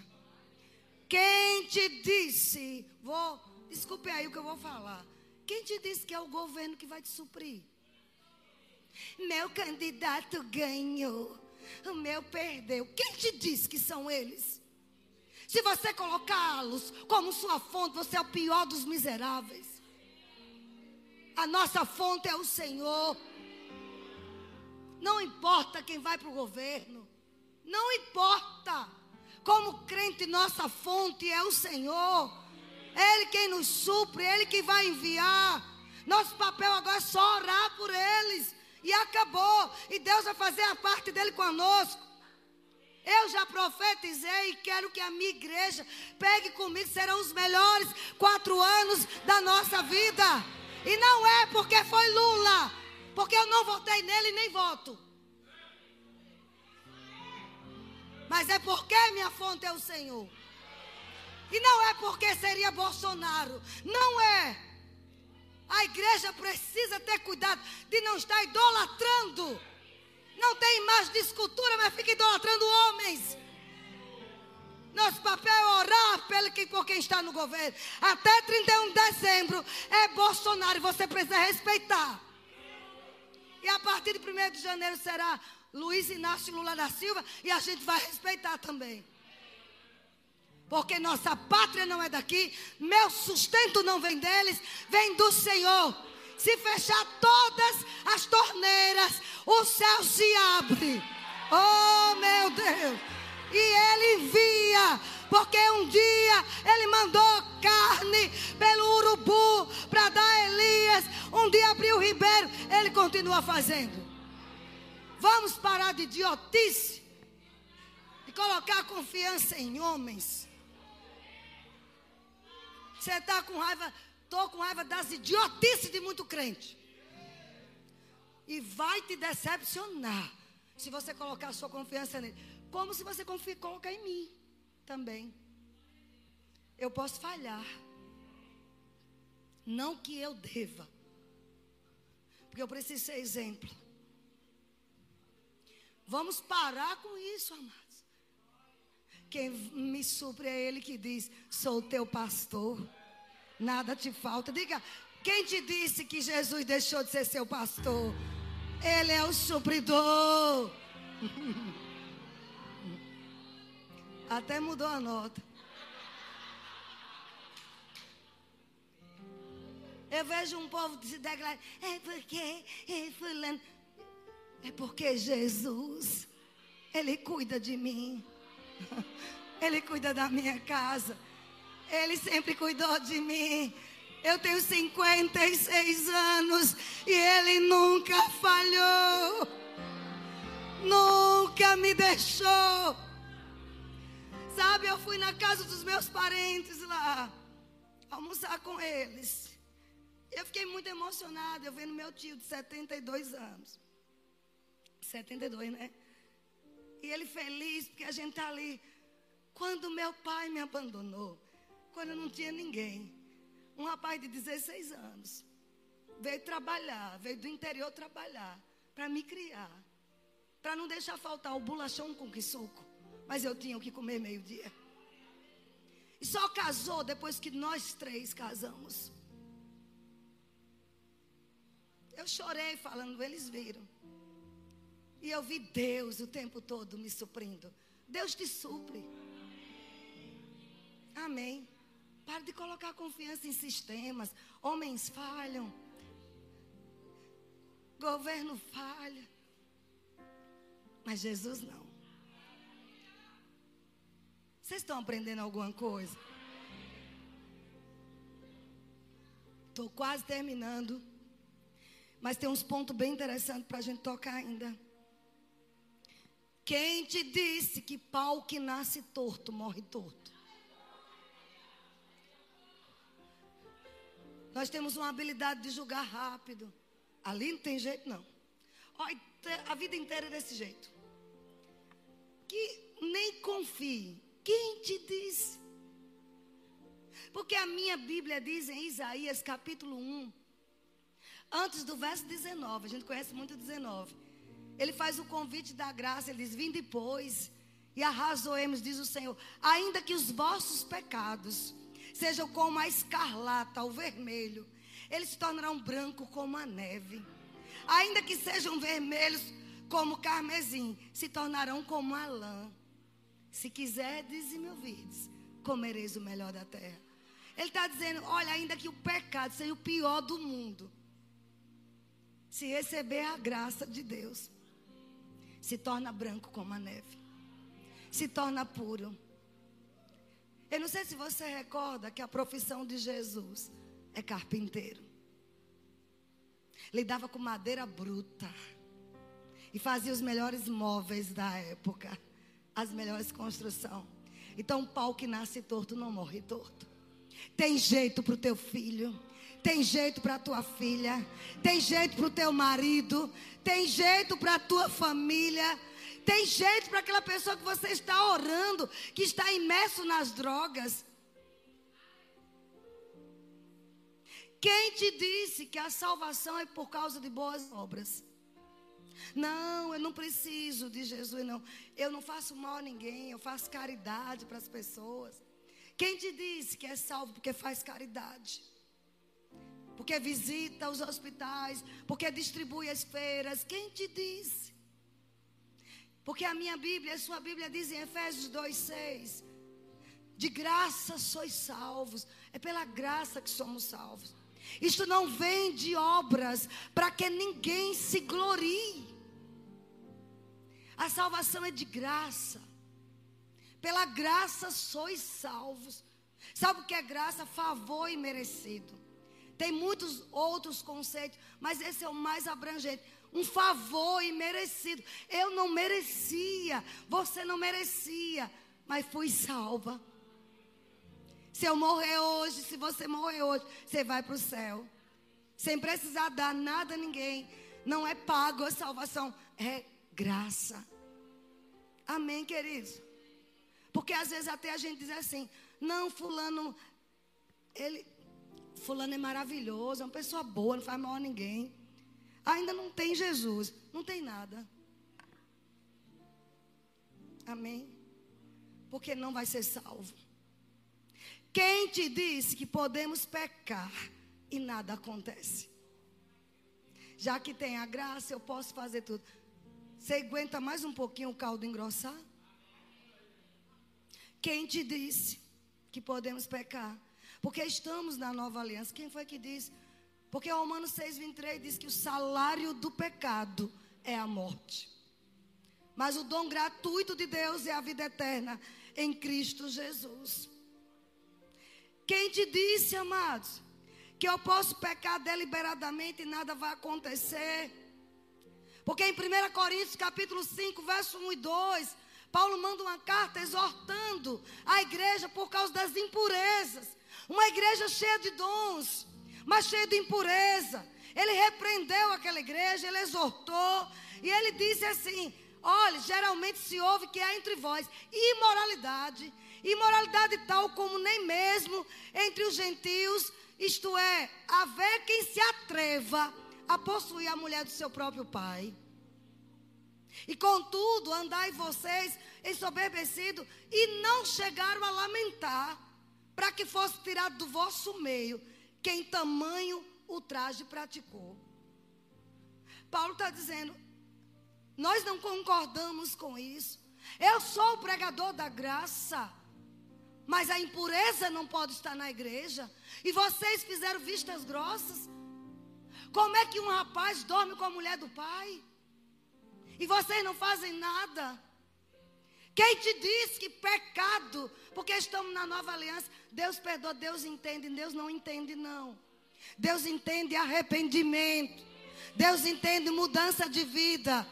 Quem te disse, vou, desculpe aí o que eu vou falar. Quem te disse que é o governo que vai te suprir? Meu candidato ganhou, o meu perdeu. Quem te disse que são eles? Se você colocá-los como sua fonte, você é o pior dos miseráveis. A nossa fonte é o Senhor. Não importa quem vai para o governo. Não importa. Como crente, nossa fonte é o Senhor. Ele quem nos supre, Ele quem vai enviar. Nosso papel agora é só orar por eles. E acabou. E Deus vai fazer a parte dele conosco. Eu já profetizei e quero que a minha igreja pegue comigo, serão os melhores quatro anos da nossa vida. E não é porque foi Lula, porque eu não votei nele nem voto. Mas é porque minha fonte é o Senhor. E não é porque seria Bolsonaro. Não é. A igreja precisa ter cuidado de não estar idolatrando. Não tem imagem de escultura, mas fica idolatrando homens. Nosso papel é orar pelo que, por quem está no governo. Até 31 de dezembro é Bolsonaro você precisa respeitar. E a partir de 1 de janeiro será Luiz Inácio Lula da Silva e a gente vai respeitar também. Porque nossa pátria não é daqui, meu sustento não vem deles, vem do Senhor. Se fechar todas as torneiras, o céu se abre. Oh, meu Deus! E ele envia, porque um dia ele mandou carne pelo urubu para dar a Elias. Um dia abriu o ribeiro, ele continua fazendo. Vamos parar de idiotice, de colocar confiança em homens. Você está com raiva, estou com raiva das idiotices de muito crente. E vai te decepcionar se você colocar a sua confiança nele. Como se você confia, colocar em mim também. Eu posso falhar. Não que eu deva. Porque eu preciso ser exemplo. Vamos parar com isso, amados. Quem me supre é Ele que diz: Sou teu pastor, nada te falta. Diga, quem te disse que Jesus deixou de ser seu pastor? Ele é o supridor. Até mudou a nota. Eu vejo um povo se declarar, é porque é fulano. É porque Jesus, Ele cuida de mim. Ele cuida da minha casa. Ele sempre cuidou de mim. Eu tenho 56 anos e Ele nunca falhou. Nunca me deixou. Sabe, eu fui na casa dos meus parentes lá, almoçar com eles. Eu fiquei muito emocionada. Eu vendo meu tio de 72 anos. 72, né? E ele feliz porque a gente está ali. Quando meu pai me abandonou, quando eu não tinha ninguém, um rapaz de 16 anos veio trabalhar, veio do interior trabalhar para me criar, para não deixar faltar o bolachão com que suco mas eu tinha o que comer meio-dia. E só casou depois que nós três casamos. Eu chorei falando, eles viram. E eu vi Deus o tempo todo me suprindo. Deus te supre. Amém. Pare de colocar confiança em sistemas. Homens falham. Governo falha. Mas Jesus não. Vocês estão aprendendo alguma coisa? Estou quase terminando. Mas tem uns pontos bem interessantes para a gente tocar ainda. Quem te disse que pau que nasce torto morre torto? Nós temos uma habilidade de julgar rápido. Ali não tem jeito, não. A vida inteira é desse jeito. Que nem confie quem te disse? Porque a minha Bíblia diz em Isaías capítulo 1, antes do verso 19, a gente conhece muito 19. Ele faz o convite da graça, ele diz: Vim depois e arrazoemos, diz o Senhor, ainda que os vossos pecados sejam como a escarlata, o vermelho, eles se tornarão branco como a neve. Ainda que sejam vermelhos como carmesim, se tornarão como a lã. Se quiserdes e me ouvirdes, comereis o melhor da terra. Ele está dizendo: olha, ainda que o pecado seja o pior do mundo, se receber a graça de Deus, se torna branco como a neve, se torna puro. Eu não sei se você recorda que a profissão de Jesus é carpinteiro. Lidava com madeira bruta e fazia os melhores móveis da época as melhores construções. Então, o pau que nasce torto não morre torto. Tem jeito para o teu filho. Tem jeito para tua filha, tem jeito para o teu marido, tem jeito para a tua família, tem jeito para aquela pessoa que você está orando, que está imerso nas drogas. Quem te disse que a salvação é por causa de boas obras? Não, eu não preciso de Jesus, não. Eu não faço mal a ninguém, eu faço caridade para as pessoas. Quem te disse que é salvo porque faz caridade? Porque visita os hospitais, porque distribui as feiras. Quem te disse? Porque a minha Bíblia, a sua Bíblia diz em Efésios 2,6: De graça sois salvos. É pela graça que somos salvos. Isto não vem de obras para que ninguém se glorie. A salvação é de graça. Pela graça sois salvos. Sabe o que é graça? Favor e merecido. Tem muitos outros conceitos, mas esse é o mais abrangente. Um favor imerecido. Eu não merecia, você não merecia, mas fui salva. Se eu morrer hoje, se você morrer hoje, você vai para o céu. Sem precisar dar nada a ninguém. Não é pago a salvação, é graça. Amém, queridos? Porque às vezes até a gente diz assim: não, Fulano, ele, Fulano é maravilhoso, é uma pessoa boa, não faz mal a ninguém. Ainda não tem Jesus, não tem nada. Amém? Porque não vai ser salvo. Quem te disse que podemos pecar e nada acontece? Já que tem a graça, eu posso fazer tudo. Você aguenta mais um pouquinho o caldo engrossar? Quem te disse que podemos pecar? Porque estamos na nova aliança. Quem foi que disse? Porque Romanos 6,23 diz que o salário do pecado é a morte. Mas o dom gratuito de Deus é a vida eterna em Cristo Jesus. Quem te disse, amados, que eu posso pecar deliberadamente e nada vai acontecer? Porque em 1 Coríntios capítulo 5, verso 1 e 2, Paulo manda uma carta exortando a igreja por causa das impurezas. Uma igreja cheia de dons, mas cheia de impureza. Ele repreendeu aquela igreja, ele exortou, e ele disse assim: Olha, geralmente se ouve que há entre vós imoralidade, imoralidade tal como nem mesmo entre os gentios, isto é, haver quem se atreva a possuir a mulher do seu próprio pai. E contudo, andai vocês ensoberbecidos e não chegaram a lamentar para que fosse tirado do vosso meio quem tamanho ultraje praticou. Paulo está dizendo: nós não concordamos com isso. Eu sou o pregador da graça. Mas a impureza não pode estar na igreja. E vocês fizeram vistas grossas. Como é que um rapaz dorme com a mulher do pai? E vocês não fazem nada. Quem te diz que pecado, porque estamos na nova aliança, Deus perdoa, Deus entende, Deus não entende, não. Deus entende arrependimento. Deus entende mudança de vida.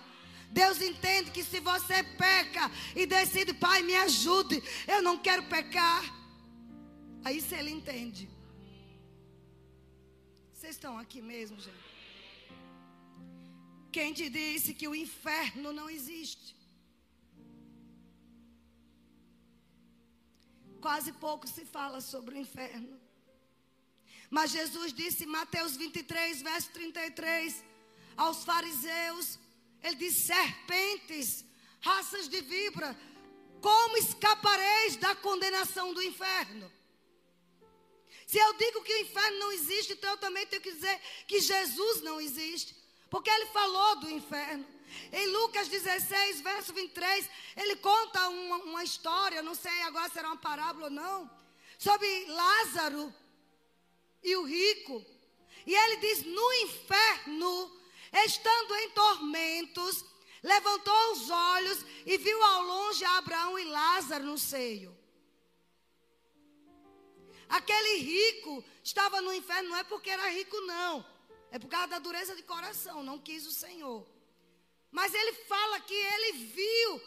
Deus entende que se você peca e decide, Pai, me ajude, eu não quero pecar. Aí se ele entende. Vocês estão aqui mesmo, gente? Quem te disse que o inferno não existe? Quase pouco se fala sobre o inferno. Mas Jesus disse em Mateus 23, verso 33, aos fariseus: Ele disse: serpentes, raças de vibra, como escapareis da condenação do inferno? Se eu digo que o inferno não existe, então eu também tenho que dizer que Jesus não existe. Porque ele falou do inferno. Em Lucas 16, verso 23, ele conta uma, uma história, não sei agora se era uma parábola ou não, sobre Lázaro e o rico. E ele diz: no inferno, estando em tormentos, levantou os olhos e viu ao longe Abraão e Lázaro no seio. Aquele rico estava no inferno, não é porque era rico, não. É por causa da dureza de coração, não quis o Senhor. Mas ele fala que ele viu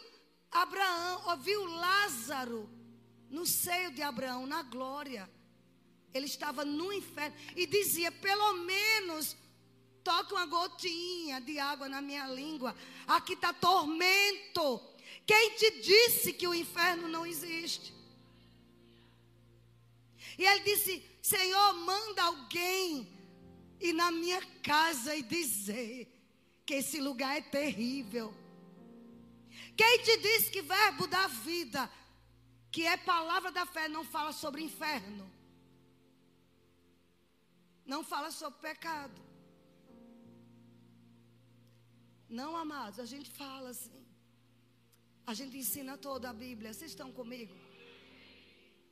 Abraão, ouviu Lázaro no seio de Abraão, na glória. Ele estava no inferno e dizia: pelo menos toque uma gotinha de água na minha língua. Aqui está tormento. Quem te disse que o inferno não existe? E ele disse: Senhor, manda alguém ir na minha casa e dizer que esse lugar é terrível. Quem te disse que verbo da vida, que é palavra da fé, não fala sobre inferno? Não fala sobre pecado. Não, amados, a gente fala assim. A gente ensina toda a Bíblia. Vocês estão comigo?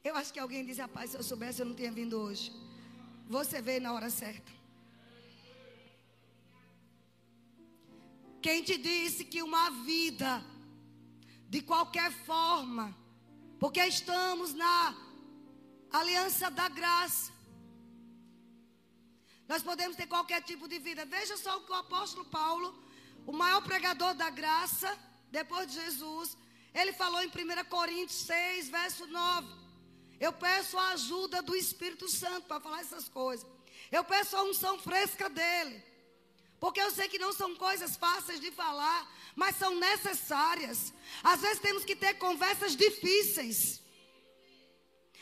Eu acho que alguém disse, rapaz, se eu soubesse, eu não tinha vindo hoje. Você veio na hora certa. Quem te disse que uma vida, de qualquer forma, porque estamos na aliança da graça, nós podemos ter qualquer tipo de vida. Veja só o que o apóstolo Paulo, o maior pregador da graça, depois de Jesus, ele falou em 1 Coríntios 6, verso 9. Eu peço a ajuda do Espírito Santo para falar essas coisas. Eu peço a unção fresca dele. Porque eu sei que não são coisas fáceis de falar, mas são necessárias. Às vezes temos que ter conversas difíceis,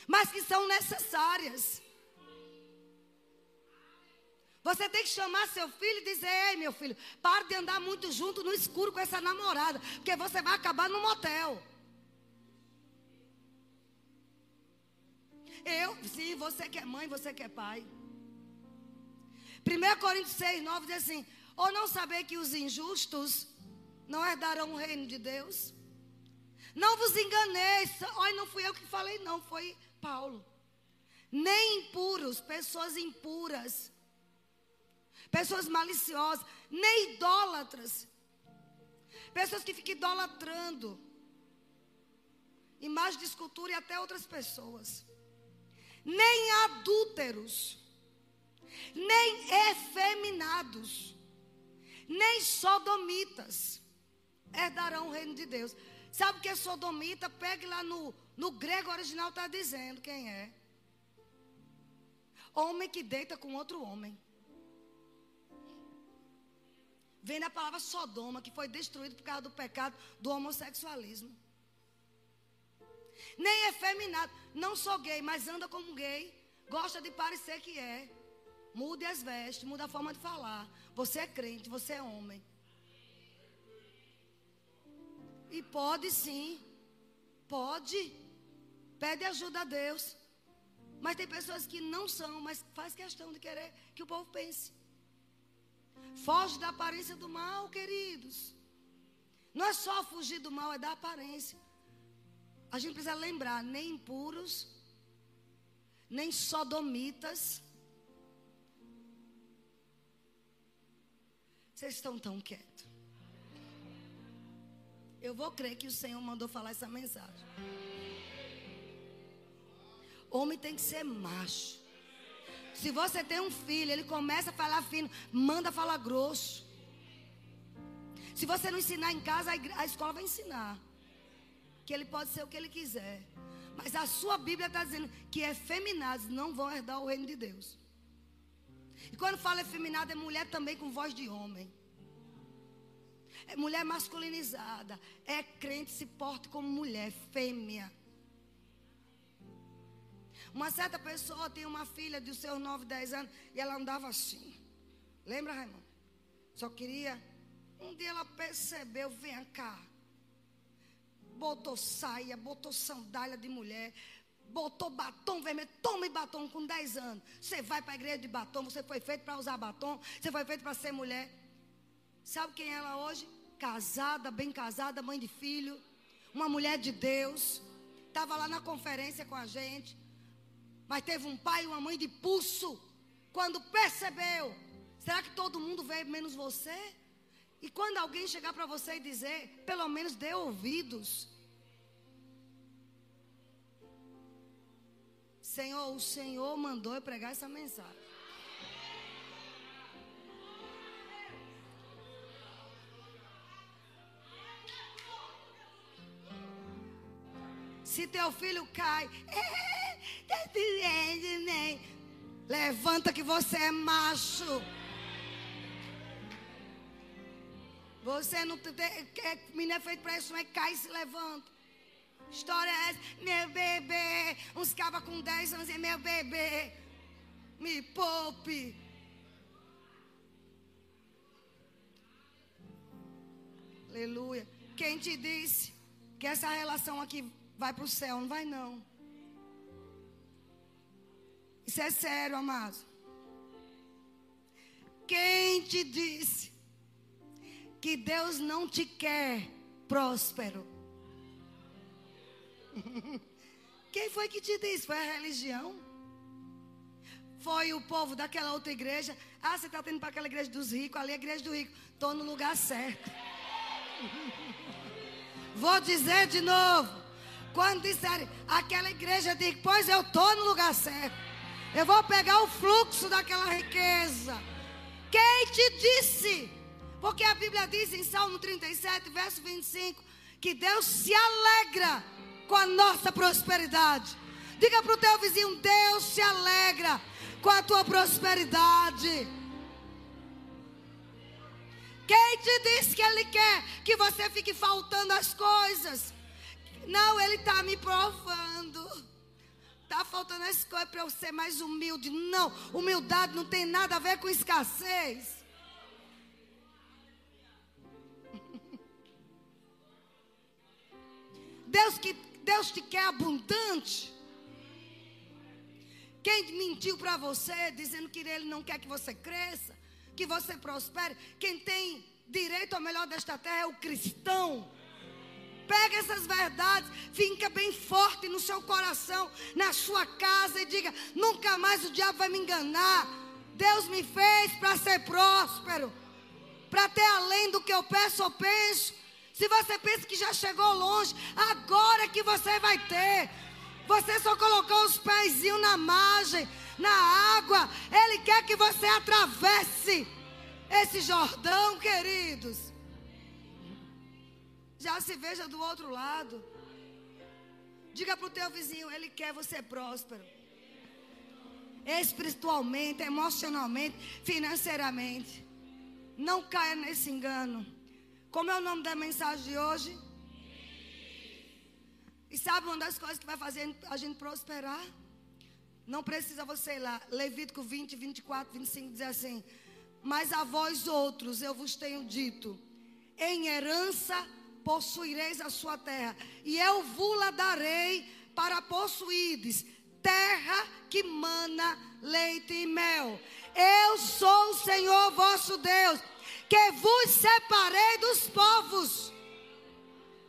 mas que são necessárias. Você tem que chamar seu filho e dizer: Ei, meu filho, pare de andar muito junto no escuro com essa namorada, porque você vai acabar no motel. Eu, sim, você que é mãe, você que é pai. 1 Coríntios 6, 9 diz assim: Ou não saber que os injustos não herdarão o reino de Deus? Não vos enganeis. Olha, não fui eu que falei, não, foi Paulo. Nem impuros, pessoas impuras, pessoas maliciosas, nem idólatras, pessoas que ficam idolatrando, imagem de escultura e até outras pessoas nem adúlteros, nem efeminados, nem sodomitas herdarão o reino de Deus. Sabe o que é sodomita? Pegue lá no, no grego original, está dizendo quem é. Homem que deita com outro homem. Vem da palavra Sodoma, que foi destruído por causa do pecado do homossexualismo nem efeminado. Não sou gay, mas anda como gay. Gosta de parecer que é. Mude as vestes, muda a forma de falar. Você é crente, você é homem. E pode sim. Pode. Pede ajuda a Deus. Mas tem pessoas que não são, mas faz questão de querer que o povo pense. Foge da aparência do mal, queridos. Não é só fugir do mal, é da aparência. A gente precisa lembrar, nem impuros, nem sodomitas. Vocês estão tão quietos. Eu vou crer que o Senhor mandou falar essa mensagem. Homem tem que ser macho. Se você tem um filho, ele começa a falar fino, manda falar grosso. Se você não ensinar em casa, a, escola vai ensinar que ele pode ser o que ele quiser. Mas a sua Bíblia está dizendo que efeminados não vão herdar o reino de Deus. E quando fala efeminado, é mulher também com voz de homem. É mulher masculinizada. É crente, se porta como mulher, fêmea. Uma certa pessoa tem uma filha de seus 9, 10 anos e ela andava assim. Lembra, Raimundo? Só queria. Um dia ela percebeu, vem cá botou saia, botou sandália de mulher, botou batom vermelho, toma batom com 10 anos. Você vai para a igreja de batom, você foi feito para usar batom, você foi feito para ser mulher. Sabe quem é ela hoje? Casada, bem casada, mãe de filho, uma mulher de Deus. Estava lá na conferência com a gente, mas teve um pai e uma mãe de pulso. Quando percebeu, será que todo mundo veio menos você? E quando alguém chegar para você e dizer, pelo menos dê ouvidos. Senhor, o Senhor mandou eu pregar essa mensagem. Se teu filho cai, levanta que você é macho. Você não tem. Menino é feito para isso, mas cai e se levanta. História é essa? Meu bebê. Uns cabas com 10 anos, meu bebê. Me poupe. Aleluia. Quem te disse que essa relação aqui vai para o céu? Não vai, não. Isso é sério, amado. Quem te disse que Deus não te quer próspero? Quem foi que te disse? Foi a religião? Foi o povo daquela outra igreja? Ah, você está tendo para aquela igreja dos ricos, ali é a igreja do rico. Estou no lugar certo. Vou dizer de novo. Quando disserem aquela igreja, digo, pois eu estou no lugar certo. Eu vou pegar o fluxo daquela riqueza. Quem te disse? Porque a Bíblia diz em Salmo 37, verso 25, que Deus se alegra com a nossa prosperidade. Diga para o teu vizinho: Deus se alegra com a tua prosperidade. Quem te disse que Ele quer que você fique faltando as coisas? Não, Ele está me provando. Está faltando as coisas para eu ser mais humilde. Não, humildade não tem nada a ver com escassez. Deus, que, Deus te quer abundante. Quem mentiu para você dizendo que Ele não quer que você cresça? que você prospere. Quem tem direito ao melhor desta terra é o cristão. Pega essas verdades, fica bem forte no seu coração, na sua casa e diga: nunca mais o diabo vai me enganar. Deus me fez para ser próspero, para ter além do que eu peço ou penso. Se você pensa que já chegou longe, agora que você vai ter. Você só colocou os pés na margem na água. Ele quer que você atravesse esse Jordão, queridos. Já se veja do outro lado. Diga para o teu vizinho, ele quer você próspero. Espiritualmente, emocionalmente, financeiramente. Não caia nesse engano. Como é o nome da mensagem de hoje? E sabe uma das coisas que vai fazer a gente prosperar? Não precisa você ir lá. Levítico 20, 24, 25 diz assim: Mas a vós outros eu vos tenho dito: em herança possuireis a sua terra, e eu vos darei para possuídes terra que mana leite e mel. Eu sou o Senhor vosso Deus, que vos separei dos povos.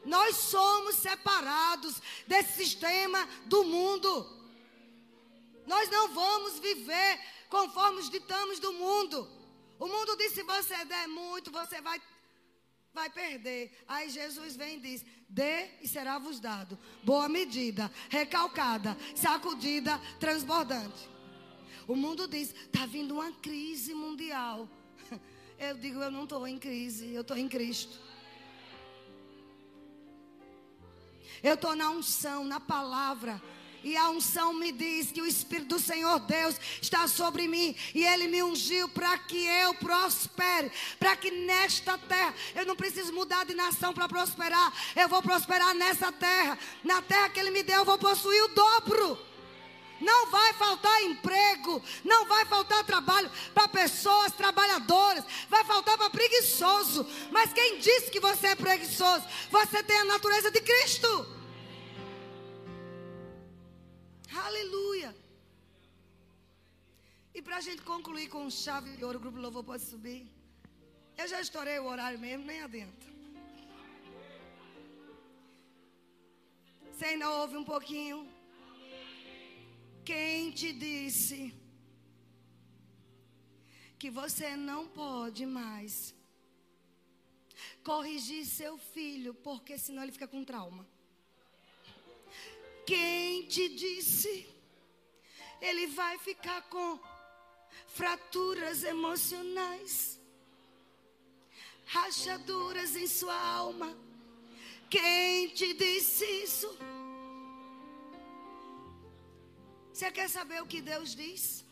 Nós somos separados desse sistema do mundo. Nós não vamos viver conforme os ditames do mundo. O mundo diz: se você der muito, você vai, vai perder. Aí Jesus vem e diz: dê e será vos dado. Boa medida, recalcada, sacudida, transbordante. O mundo diz: está vindo uma crise mundial. Eu digo: eu não estou em crise, eu estou em Cristo. Eu estou na unção, na palavra. E a unção me diz que o Espírito do Senhor Deus está sobre mim. E Ele me ungiu para que eu prospere. Para que nesta terra, eu não preciso mudar de nação para prosperar. Eu vou prosperar nessa terra. Na terra que Ele me deu, eu vou possuir o dobro. Não vai faltar emprego, não vai faltar trabalho para pessoas trabalhadoras, vai faltar para preguiçoso. Mas quem disse que você é preguiçoso? Você tem a natureza de Cristo. Aleluia. E para a gente concluir com chave de ouro, o grupo louvor pode subir. Eu já estourei o horário mesmo, nem adianta. Você ainda ouve um pouquinho? Quem te disse que você não pode mais corrigir seu filho, porque senão ele fica com trauma? Quem te disse? Ele vai ficar com fraturas emocionais, rachaduras em sua alma. Quem te disse isso? Você quer saber o que Deus diz?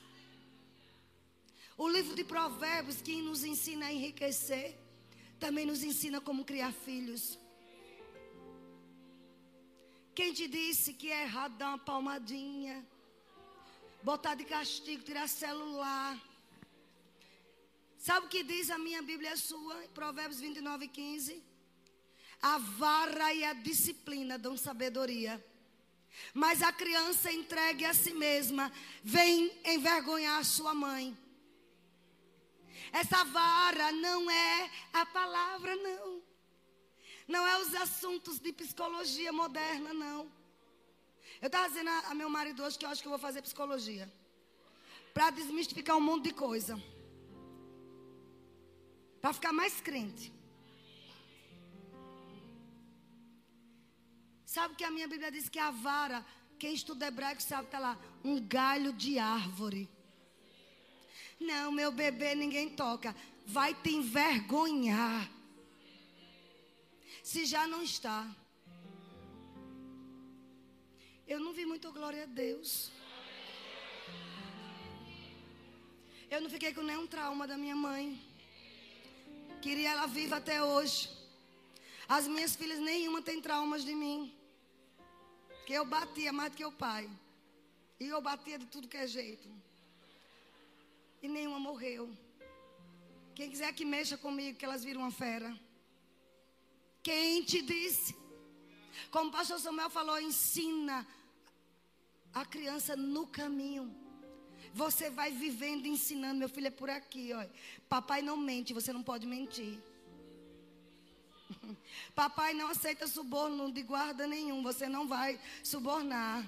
O livro de Provérbios, que nos ensina a enriquecer, também nos ensina como criar filhos. Quem te disse que é errado dar uma palmadinha? Botar de castigo, tirar celular. Sabe o que diz a minha Bíblia sua? Provérbios 29, 15. A vara e a disciplina dão sabedoria. Mas a criança entregue a si mesma vem envergonhar sua mãe. Essa vara não é a palavra, não. Não é os assuntos de psicologia moderna, não. Eu estava dizendo a, a, meu marido hoje que eu acho que eu vou fazer psicologia. Para desmistificar um monte de coisa. Para ficar mais crente. Sabe que a minha Bíblia diz que a vara, quem estuda hebraico sabe, está lá, um galho de árvore. Não, meu bebê ninguém toca. Vai te envergonhar. Se já não está. Eu não vi muito glória a Deus. Eu não fiquei com nenhum trauma da minha mãe. Queria ela viva até hoje. As minhas filhas, nenhuma tem traumas de mim. Que eu batia mais do que o pai. E eu batia de tudo que é jeito e nenhuma morreu. Quem quiser que mexa comigo, que elas viram uma fera. Quem te disse? Como o pastor Samuel falou, ensina a criança no caminho. Você vai vivendo, ensinando. Meu filho é por aqui, ó. Papai não mente, você não pode mentir. Papai não aceita suborno de guarda nenhum, você não vai subornar.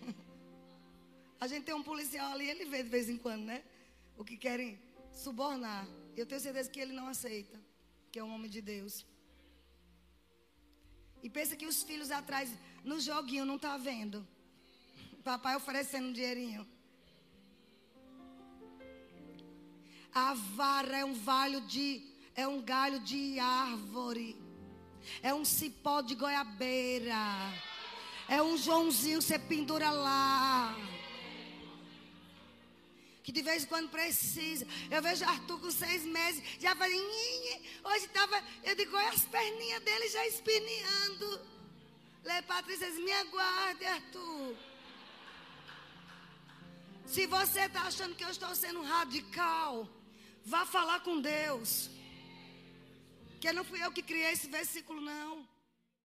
A gente tem um policial ali, ele vê de vez em quando, né? o que querem subornar. Eu tenho certeza que ele não aceita, que é um homem de Deus. E pensa que os filhos atrás, no joguinho, não tá vendo. Papai oferecendo um dinheirinho. A vara é um valho de é um galho de árvore. É um cipó de goiabeira. É um Joãozinho que você pendura lá que de vez em quando precisa. Eu vejo Arthur com seis meses, já falei, hoje estava, eu digo, olha as perninhas dele já espinhando. Lê, Patrícia, me aguarde, Arthur. Se você está achando que eu estou sendo radical, vá falar com Deus. Que não fui eu que criei esse versículo, não.